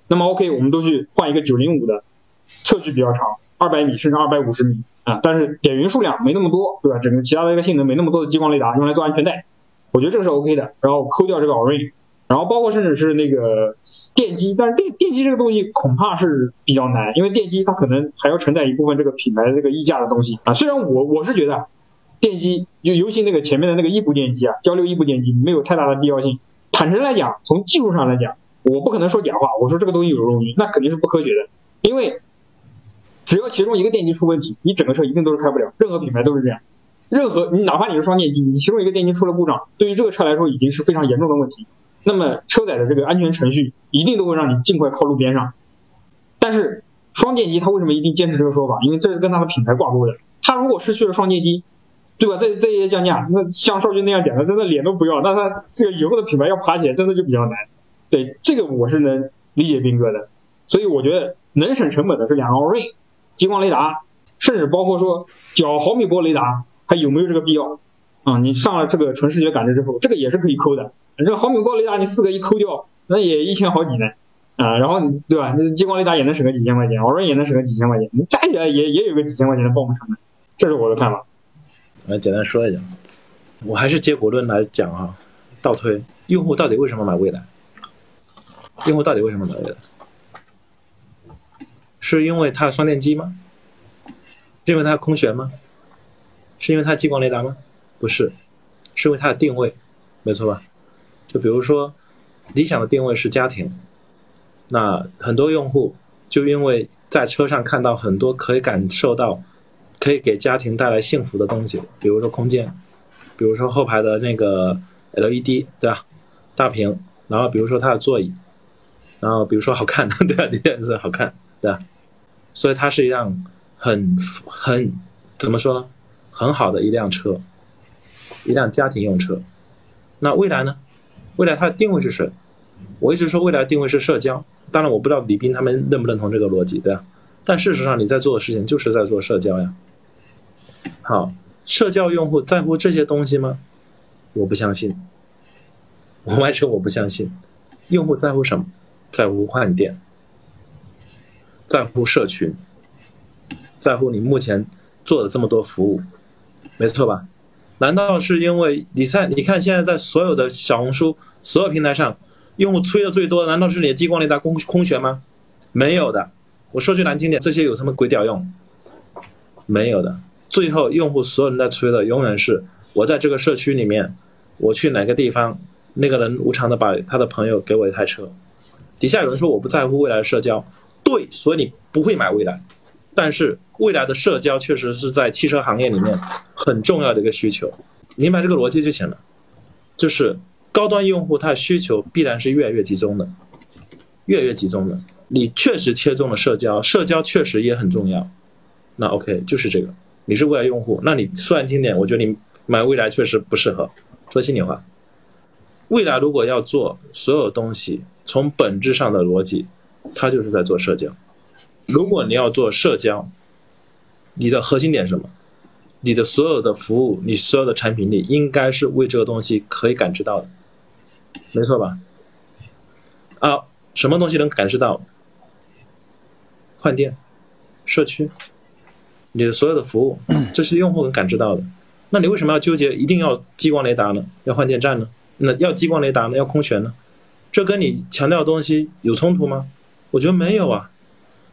那么 OK，我们都去换一个九零五的，测距比较长。二百米甚至二百五十米啊，但是点云数量没那么多，对吧？整个其他的一个性能没那么多的激光雷达用来做安全带，我觉得这个是 OK 的。然后抠掉这个 Orin，然后包括甚至是那个电机，但是电电机这个东西恐怕是比较难，因为电机它可能还要承载一部分这个品牌的这个溢价的东西啊。虽然我我是觉得电机就尤其那个前面的那个异步电机啊，交流异步电机没有太大的必要性。坦诚来讲，从技术上来讲，我不可能说假话，我说这个东西有冗余，那肯定是不科学的，因为。只要其中一个电机出问题，你整个车一定都是开不了。任何品牌都是这样，任何你哪怕你是双电机，你其中一个电机出了故障，对于这个车来说已经是非常严重的问题。那么车载的这个安全程序一定都会让你尽快靠路边上。但是双电机它为什么一定坚持这个说法？因为这是跟它的品牌挂钩的。它如果失去了双电机，对吧？再再一些降价，那像少军那样讲的，真的脸都不要，那他这个以后的品牌要爬起来真的就比较难。对这个我是能理解斌哥的，所以我觉得能省成本的是两个 Orin。激光雷达，甚至包括说角毫米波雷达，还有没有这个必要？啊，你上了这个纯视觉感知之后，这个也是可以抠的。这个毫米波雷达你四个一抠掉，那也一千好几呢，啊，然后你对吧？那激光雷达也能省个几千块钱，我说也能省个几千块钱，你加起来也也有个几千块钱的报废成本。这是我的看法。来简单说一下，我还是结果论来讲啊，倒推用户到底为什么买蔚来？用户到底为什么买蔚来？是因为它的双电机吗？是因为它空悬吗？是因为它激光雷达吗？不是，是因为它的定位，没错吧？就比如说，理想的定位是家庭，那很多用户就因为在车上看到很多可以感受到、可以给家庭带来幸福的东西，比如说空间，比如说后排的那个 LED，对吧？大屏，然后比如说它的座椅，然后比如说好看，对吧？这件事好看，对吧？所以它是一辆很很怎么说呢？很好的一辆车，一辆家庭用车。那未来呢？未来它的定位是谁？我一直说未来定位是社交。当然我不知道李斌他们认不认同这个逻辑，对吧？但事实上你在做的事情就是在做社交呀。好，社交用户在乎这些东西吗？我不相信，我完全我不相信。用户在乎什么？在乎换电。在乎社群，在乎你目前做的这么多服务，没错吧？难道是因为你在你看现在在所有的小红书所有平台上，用户吹的最多，难道是你的激光雷达空空悬吗？没有的。我说句难听点，这些有什么鬼屌用？没有的。最后用户所有人在吹的永远是我在这个社区里面，我去哪个地方，那个人无偿的把他的朋友给我一台车。底下有人说我不在乎未来的社交。对，所以你不会买蔚来，但是未来的社交确实是在汽车行业里面很重要的一个需求，明白这个逻辑就行了。就是高端用户他的需求必然是越来越集中的，越来越集中的。你确实切中了社交，社交确实也很重要。那 OK，就是这个。你是未来用户，那你说难听点，我觉得你买未来确实不适合。说心里话，未来如果要做所有东西，从本质上的逻辑，他就是在做社交。如果你要做社交，你的核心点什么？你的所有的服务，你所有的产品力，应该是为这个东西可以感知到的，没错吧？啊，什么东西能感知到？换电、社区，你的所有的服务，这是用户能感知到的。那你为什么要纠结一定要激光雷达呢？要换电站呢？那要激光雷达呢？要空悬呢？这跟你强调的东西有冲突吗？我觉得没有啊。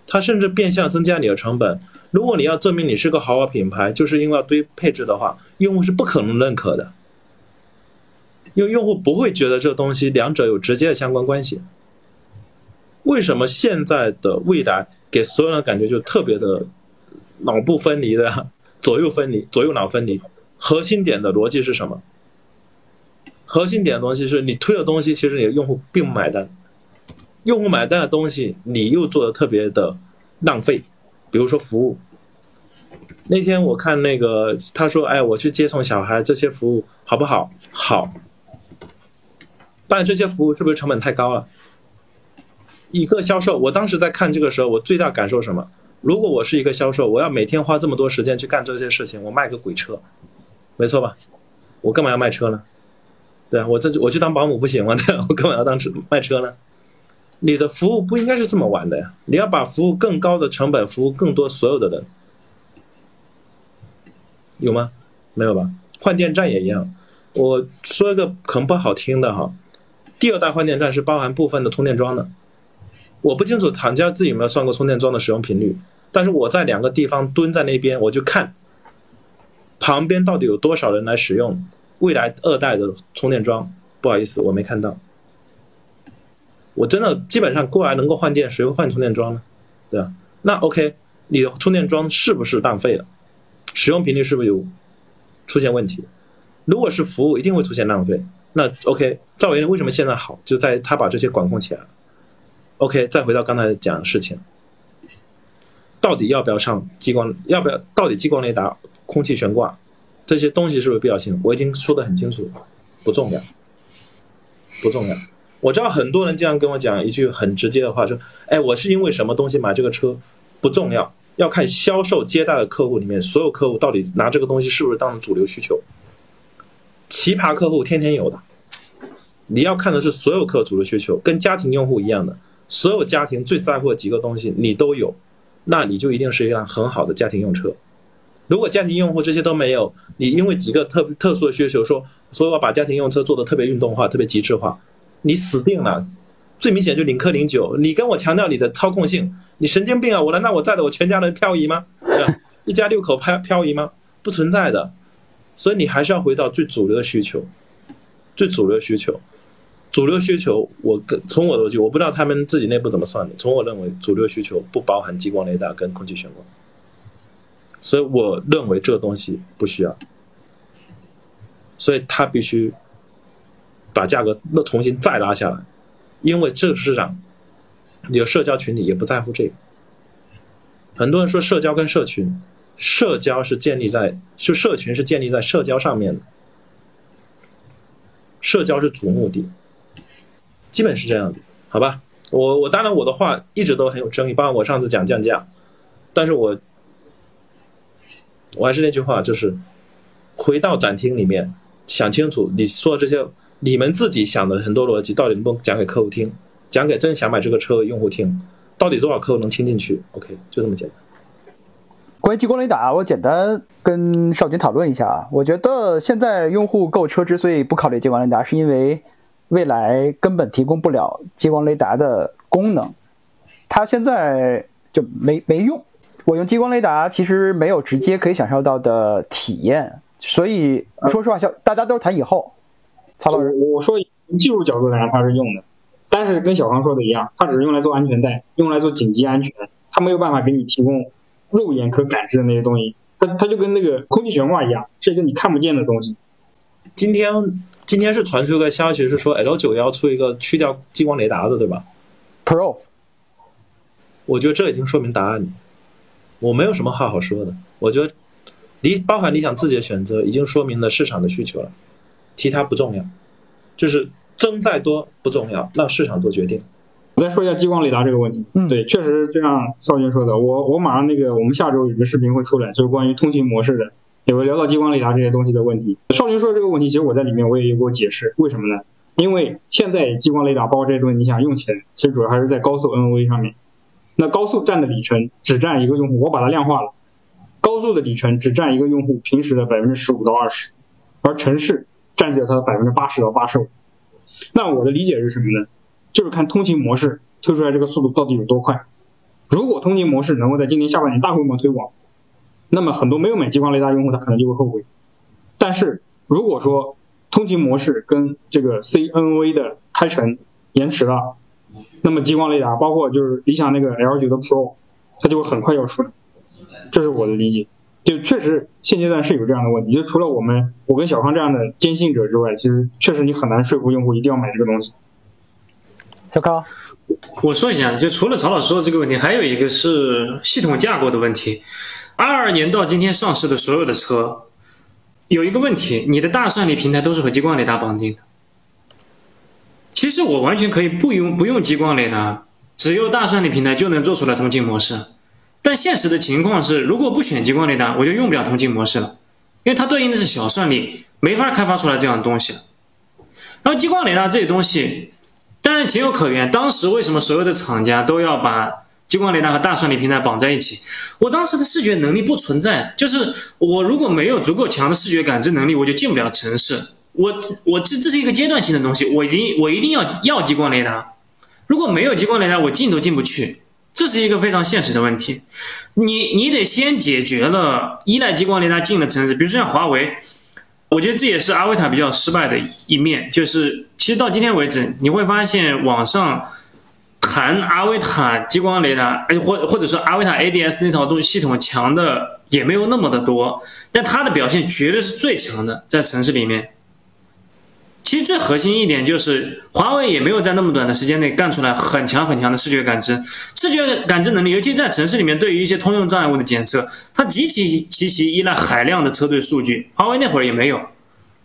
它甚至变相增加你的成本。如果你要证明你是个豪华品牌，就是因为要堆配置的话，用户是不可能认可的，因为用户不会觉得这东西两者有直接的相关关系。为什么现在的未来给所有人感觉就特别的脑部分离的，左右分离，左右脑分离？核心点的逻辑是什么？核心点的东西是你推的东西，其实你的用户并不买单。用户买单的东西，你又做的特别的浪费，比如说服务。那天我看那个他说：“哎，我去接送小孩，这些服务好不好？好。但这些服务是不是成本太高了？一个销售，我当时在看这个时候，我最大感受什么？如果我是一个销售，我要每天花这么多时间去干这些事情，我卖个鬼车，没错吧？我干嘛要卖车呢？对啊，我这我去当保姆不行吗？对，我干嘛要当卖车呢？你的服务不应该是这么玩的呀！你要把服务更高的成本，服务更多所有的人，有吗？没有吧？换电站也一样。我说一个可能不好听的哈，第二代换电站是包含部分的充电桩的。我不清楚厂家自己有没有算过充电桩的使用频率，但是我在两个地方蹲在那边，我就看旁边到底有多少人来使用未来二代的充电桩。不好意思，我没看到。我真的基本上过来能够换电，谁会换充电桩呢？对吧？那 OK，你的充电桩是不是浪费了？使用频率是不是有出现问题？如果是服务，一定会出现浪费。那 OK，赵云为什么现在好？就在他把这些管控起来了。OK，再回到刚才讲的事情，到底要不要上激光？要不要？到底激光雷达、空气悬挂这些东西是不是必要性？我已经说得很清楚，不重要，不重要。我知道很多人经常跟我讲一句很直接的话，说：“哎，我是因为什么东西买这个车，不重要，要看销售接待的客户里面所有客户到底拿这个东西是不是当主流需求。奇葩客户天天有的，你要看的是所有客主流需求，跟家庭用户一样的，所有家庭最在乎的几个东西你都有，那你就一定是一辆很好的家庭用车。如果家庭用户这些都没有，你因为几个特特殊的需求说，所以我把家庭用车做的特别运动化、特别极致化。”你死定了，最明显就领克零九，你跟我强调你的操控性，你神经病啊！我难道我载的我全家人漂移吗？一家六口漂漂移吗？不存在的，所以你还是要回到最主流的需求，最主流需求，主流需求，我跟从我的逻辑，我不知道他们自己内部怎么算的，从我认为主流需求不包含激光雷达跟空气悬挂，所以我认为这个东西不需要，所以它必须。把价格那重新再拉下来，因为这个市场，你的社交群体也不在乎这个。很多人说社交跟社群，社交是建立在就社群是建立在社交上面的，社交是主目的，基本是这样的，好吧？我我当然我的话一直都很有争议，包括我上次讲降价，但是我我还是那句话，就是回到展厅里面想清楚你说的这些。你们自己想的很多逻辑，到底能不能讲给客户听？讲给真想买这个车的用户听？到底多少客户能听进去？OK，就这么简单。关于激光雷达，我简单跟少军讨论一下啊。我觉得现在用户购车之所以不考虑激光雷达，是因为未来根本提供不了激光雷达的功能，它现在就没没用。我用激光雷达其实没有直接可以享受到的体验，所以说实话，小大家都是谈以后。我我说从技术角度来讲它是用的，但是跟小康说的一样，它只是用来做安全带，用来做紧急安全，它没有办法给你提供肉眼可感知的那些东西，它它就跟那个空气悬挂一样，是一个你看不见的东西。今天今天是传出个消息，是说 L 九要出一个去掉激光雷达的，对吧？Pro，我觉得这已经说明答案了。我没有什么话好说的。我觉得理包含理想自己的选择，已经说明了市场的需求了，其他不重要，就是增再多不重要，让市场做决定。我再说一下激光雷达这个问题。嗯对，确实就像少军说的，我我马上那个我们下周有个视频会出来，就是关于通勤模式的，也会聊到激光雷达这些东西的问题。少军说的这个问题，其实我在里面我也有过解释，为什么呢？因为现在激光雷达包括这些东西，你想用起来，其实主要还是在高速 NOV 上面。那高速占的里程只占一个用户，我把它量化了，高速的里程只占一个用户平时的百分之十五到二十，而城市占据了它的百分之八十到八十五。那我的理解是什么呢？就是看通勤模式推出来这个速度到底有多快。如果通勤模式能够在今年下半年大规模推广，那么很多没有买激光雷达用户他可能就会后悔。但是如果说通勤模式跟这个 CNV 的开城延迟了，那么激光雷达包括就是理想那个 L 9的 Pro，它就会很快要出来。这是我的理解。就确实现阶段是有这样的问题，就除了我们我跟小康这样的坚信者之外，其实确实你很难说服用户一定要买这个东西。小康，我说一下，就除了曹老师说的这个问题，还有一个是系统架构的问题。二二年到今天上市的所有的车，有一个问题，你的大算力平台都是和激光雷达绑定的。其实我完全可以不用不用激光雷达，只用大算力平台就能做出来通信模式。但现实的情况是，如果不选激光雷达，我就用不了通勤模式了，因为它对应的是小算力，没法开发出来这样的东西。然后激光雷达这些东西，当然情有可原。当时为什么所有的厂家都要把激光雷达和大算力平台绑在一起？我当时的视觉能力不存在，就是我如果没有足够强的视觉感知能力，我就进不了城市。我我这这是一个阶段性的东西，我一定我一定要要激光雷达。如果没有激光雷达，我进都进不去，这是一个非常现实的问题。你你得先解决了依赖激光雷达进的城市，比如说像华为。我觉得这也是阿维塔比较失败的一面，就是其实到今天为止，你会发现网上谈阿维塔激光雷达，哎，或或者说阿维塔 ADS 那套东西系统强的也没有那么的多，但它的表现绝对是最强的，在城市里面。其实最核心一点就是，华为也没有在那么短的时间内干出来很强很强的视觉感知，视觉感知能力，尤其在城市里面，对于一些通用障碍物的检测，它极其极其依赖海量的车队数据。华为那会儿也没有，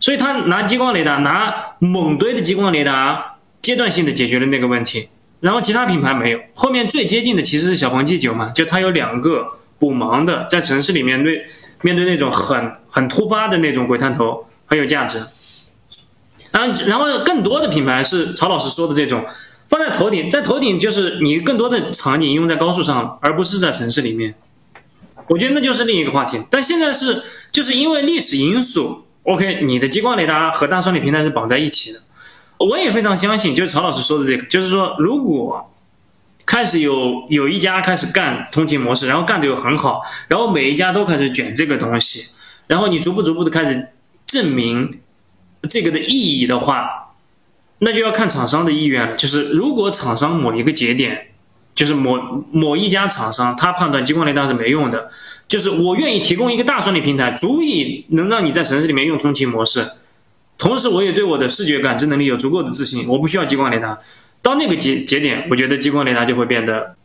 所以它拿激光雷达，拿猛堆的激光雷达，阶段性的解决了那个问题。然后其他品牌没有，后面最接近的其实是小鹏 G9 嘛，就它有两个补盲的，在城市里面对面对那种很很突发的那种鬼探头很有价值。然后，然后更多的品牌是曹老师说的这种，放在头顶，在头顶就是你更多的场景用在高速上，而不是在城市里面。我觉得那就是另一个话题。但现在是就是因为历史因素，OK，你的激光雷达和大算力平台是绑在一起的。我也非常相信，就是曹老师说的这个，就是说如果开始有有一家开始干通勤模式，然后干的又很好，然后每一家都开始卷这个东西，然后你逐步逐步的开始证明。这个的意义的话，那就要看厂商的意愿了。就是如果厂商某一个节点，就是某某一家厂商，他判断激光雷达是没用的，就是我愿意提供一个大算力平台，足以能让你在城市里面用通勤模式，同时我也对我的视觉感知能力有足够的自信，我不需要激光雷达。到那个节节点，我觉得激光雷达就会变得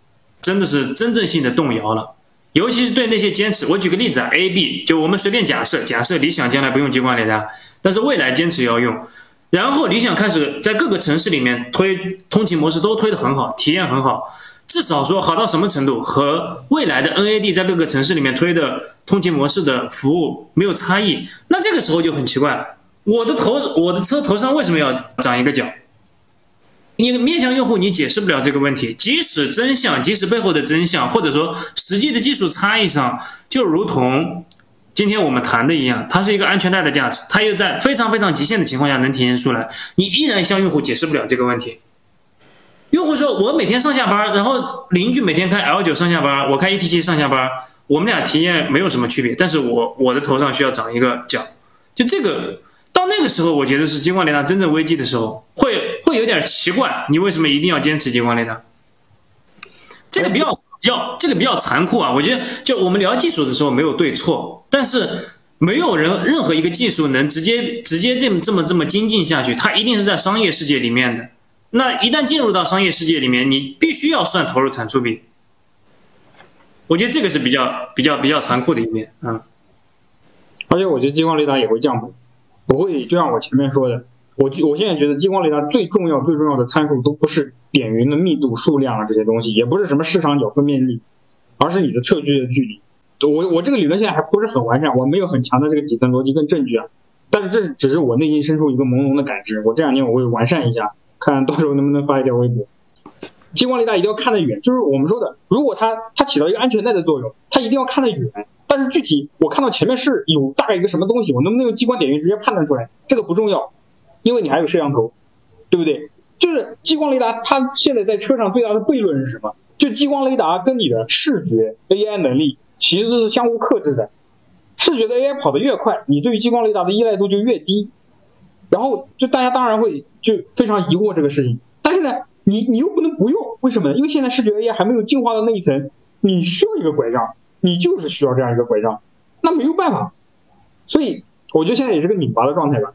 真的是真正性的动摇了。尤其是对那些坚持，我举个例子啊，A、B，就我们随便假设，假设理想将来不用激光雷达，但是未来坚持要用，然后理想开始在各个城市里面推通勤模式都推得很好，体验很好，至少说好到什么程度，和未来的 NAD 在各个城市里面推的通勤模式的服务没有差异，那这个时候就很奇怪，我的头我的车头上为什么要长一个角？你面向用户，你解释不了这个问题。即使真相，即使背后的真相，或者说实际的技术差异上，就如同今天我们谈的一样，它是一个安全带的价值，它又在非常非常极限的情况下能体现出来，你依然向用户解释不了这个问题。用户说：“我每天上下班，然后邻居每天开 L9 上下班，我开 ET7 上下班，我们俩体验没有什么区别，但是我我的头上需要长一个角，就这个。”到那个时候，我觉得是激光雷达真正危机的时候，会会有点奇怪，你为什么一定要坚持激光雷达？这个比较比较这个比较残酷啊。我觉得就我们聊技术的时候没有对错，但是没有人任何一个技术能直接直接这么这么这么精进下去，它一定是在商业世界里面的。那一旦进入到商业世界里面，你必须要算投入产出比。我觉得这个是比较比较比较残酷的一面啊。而且我觉得激光雷达也会降本，不会就像我前面说的，我我现在觉得激光雷达最重要最重要的参数都不是点云的密度、数量啊这些东西，也不是什么市场角分辨率，而是你的测距的距离。我我这个理论现在还不是很完善，我没有很强的这个底层逻辑跟证据啊。但是这只是我内心深处一个朦胧的感知，我这两年我会完善一下，看到时候能不能发一条微博。激光雷达一定要看得远，就是我们说的，如果它它起到一个安全带的作用，它一定要看得远。但是具体我看到前面是有大概一个什么东西，我能不能用激光点云直接判断出来？这个不重要，因为你还有摄像头，对不对？就是激光雷达，它现在在车上最大的悖论是什么？就激光雷达跟你的视觉 AI 能力其实是相互克制的。视觉的 AI 跑得越快，你对于激光雷达的依赖度就越低。然后就大家当然会就非常疑惑这个事情，但是呢，你你又不能不用，为什么？因为现在视觉 AI 还没有进化到那一层，你需要一个拐杖。你就是需要这样一个拐杖，那没有办法，所以我觉得现在也是个拧巴的状态吧。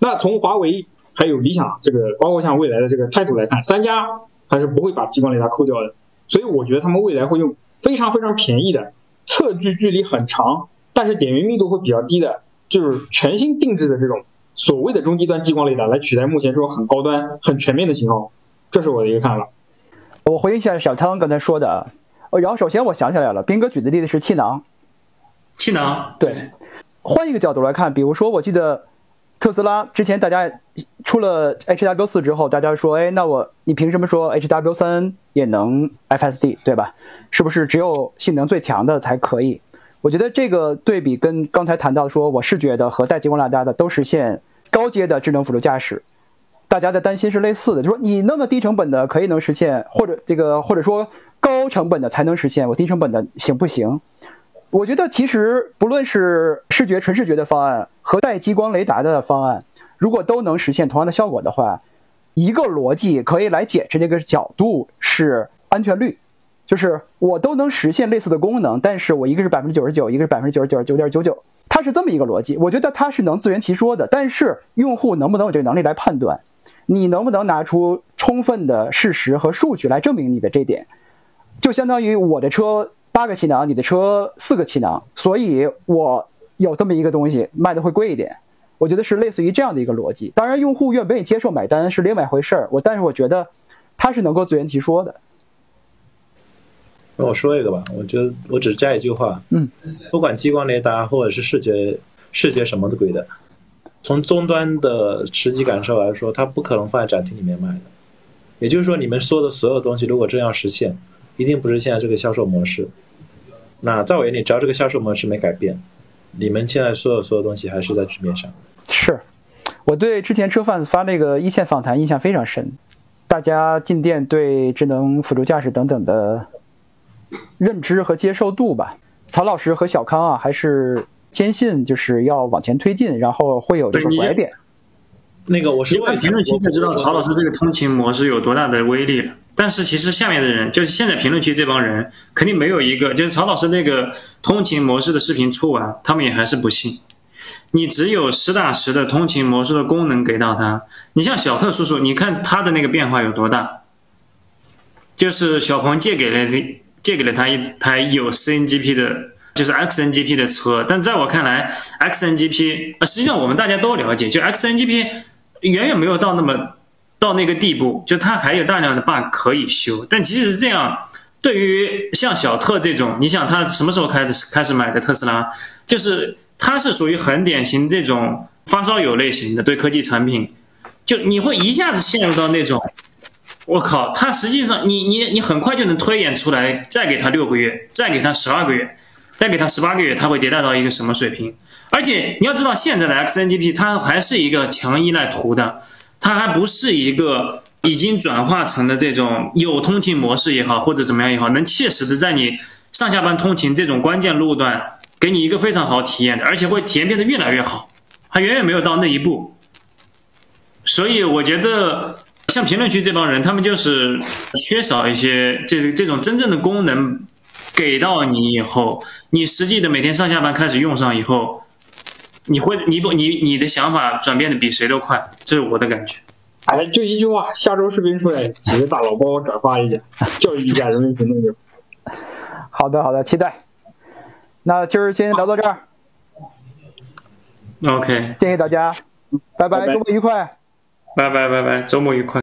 那从华为还有理想这个，包括像未来的这个态度来看，三家还是不会把激光雷达抠掉的。所以我觉得他们未来会用非常非常便宜的测距距离很长，但是点云密度会比较低的，就是全新定制的这种所谓的中低端激光雷达来取代目前这种很高端、很全面的型号。这是我的一个看法。我回应一下小汤刚才说的。哦，然后首先我想起来了，斌哥举的例子是气囊，气囊对。换一个角度来看，比如说，我记得特斯拉之前大家出了 HW 四之后，大家说，哎，那我你凭什么说 HW 三也能 FSD，对吧？是不是只有性能最强的才可以？我觉得这个对比跟刚才谈到说我视觉的和带激光雷达的都实现高阶的智能辅助驾驶，大家的担心是类似的，就说你那么低成本的可以能实现，或者这个或者说。高成本的才能实现，我低成本的行不行？我觉得其实不论是视觉纯视觉的方案和带激光雷达的方案，如果都能实现同样的效果的话，一个逻辑可以来解释这个角度是安全率，就是我都能实现类似的功能，但是我一个是百分之九十九，一个是百分之九十九九点九九，它是这么一个逻辑。我觉得它是能自圆其说的，但是用户能不能有这个能力来判断？你能不能拿出充分的事实和数据来证明你的这点？就相当于我的车八个气囊，你的车四个气囊，所以我有这么一个东西卖的会贵一点。我觉得是类似于这样的一个逻辑。当然，用户愿不愿意接受买单是另外一回事儿。我但是我觉得他是能够自圆其说的。那我说一个吧，我觉得我只加一句话，嗯，不管激光雷达或者是视觉视觉什么的鬼的，从终端的实际感受来说，它不可能放在展厅里面卖的。也就是说，你们说的所有东西，如果真要实现，一定不是现在这个销售模式。那在我眼里，只要这个销售模式没改变，你们现在所有所有东西还是在纸面上。是，我对之前车贩子发那个一线访谈印象非常深，大家进店对智能辅助驾驶等等的认知和接受度吧。曹老师和小康啊，还是坚信就是要往前推进，然后会有这个拐点。那个我是看评论区就知道曹老师这个通勤模式有多大的威力了。但是其实下面的人，就是现在评论区这帮人，肯定没有一个就是曹老师那个通勤模式的视频出完，他们也还是不信。你只有实打实的通勤模式的功能给到他。你像小特叔叔，你看他的那个变化有多大？就是小鹏借给了借给了他一台有 CNGP 的，就是 XNGP 的车。但在我看来，XNGP 呃，实际上我们大家都了解，就 XNGP 远远没有到那么。到那个地步，就它还有大量的 bug 可以修。但即使是这样，对于像小特这种，你想他什么时候开始开始买的特斯拉？就是他是属于很典型这种发烧友类型的对科技产品，就你会一下子陷入到那种，我靠，他实际上你你你很快就能推演出来，再给他六个月，再给他十二个月，再给他十八个月，他会迭代到一个什么水平？而且你要知道，现在的 XNGP 它还是一个强依赖图的。它还不是一个已经转化成的这种有通勤模式也好，或者怎么样也好，能切实的在你上下班通勤这种关键路段给你一个非常好体验的，而且会体验变得越来越好，还远远没有到那一步。所以我觉得像评论区这帮人，他们就是缺少一些这这种真正的功能给到你以后，你实际的每天上下班开始用上以后，你会你不你你的想法转变的比谁都快，这是我的感觉。哎，就一句话，下周视频出来，几个大佬帮我转发一下，教育一下人民群众就。好的，好的，期待。那今儿先聊到这儿，OK，谢谢大家，拜拜，拜拜周末愉快。拜拜拜拜，周末愉快。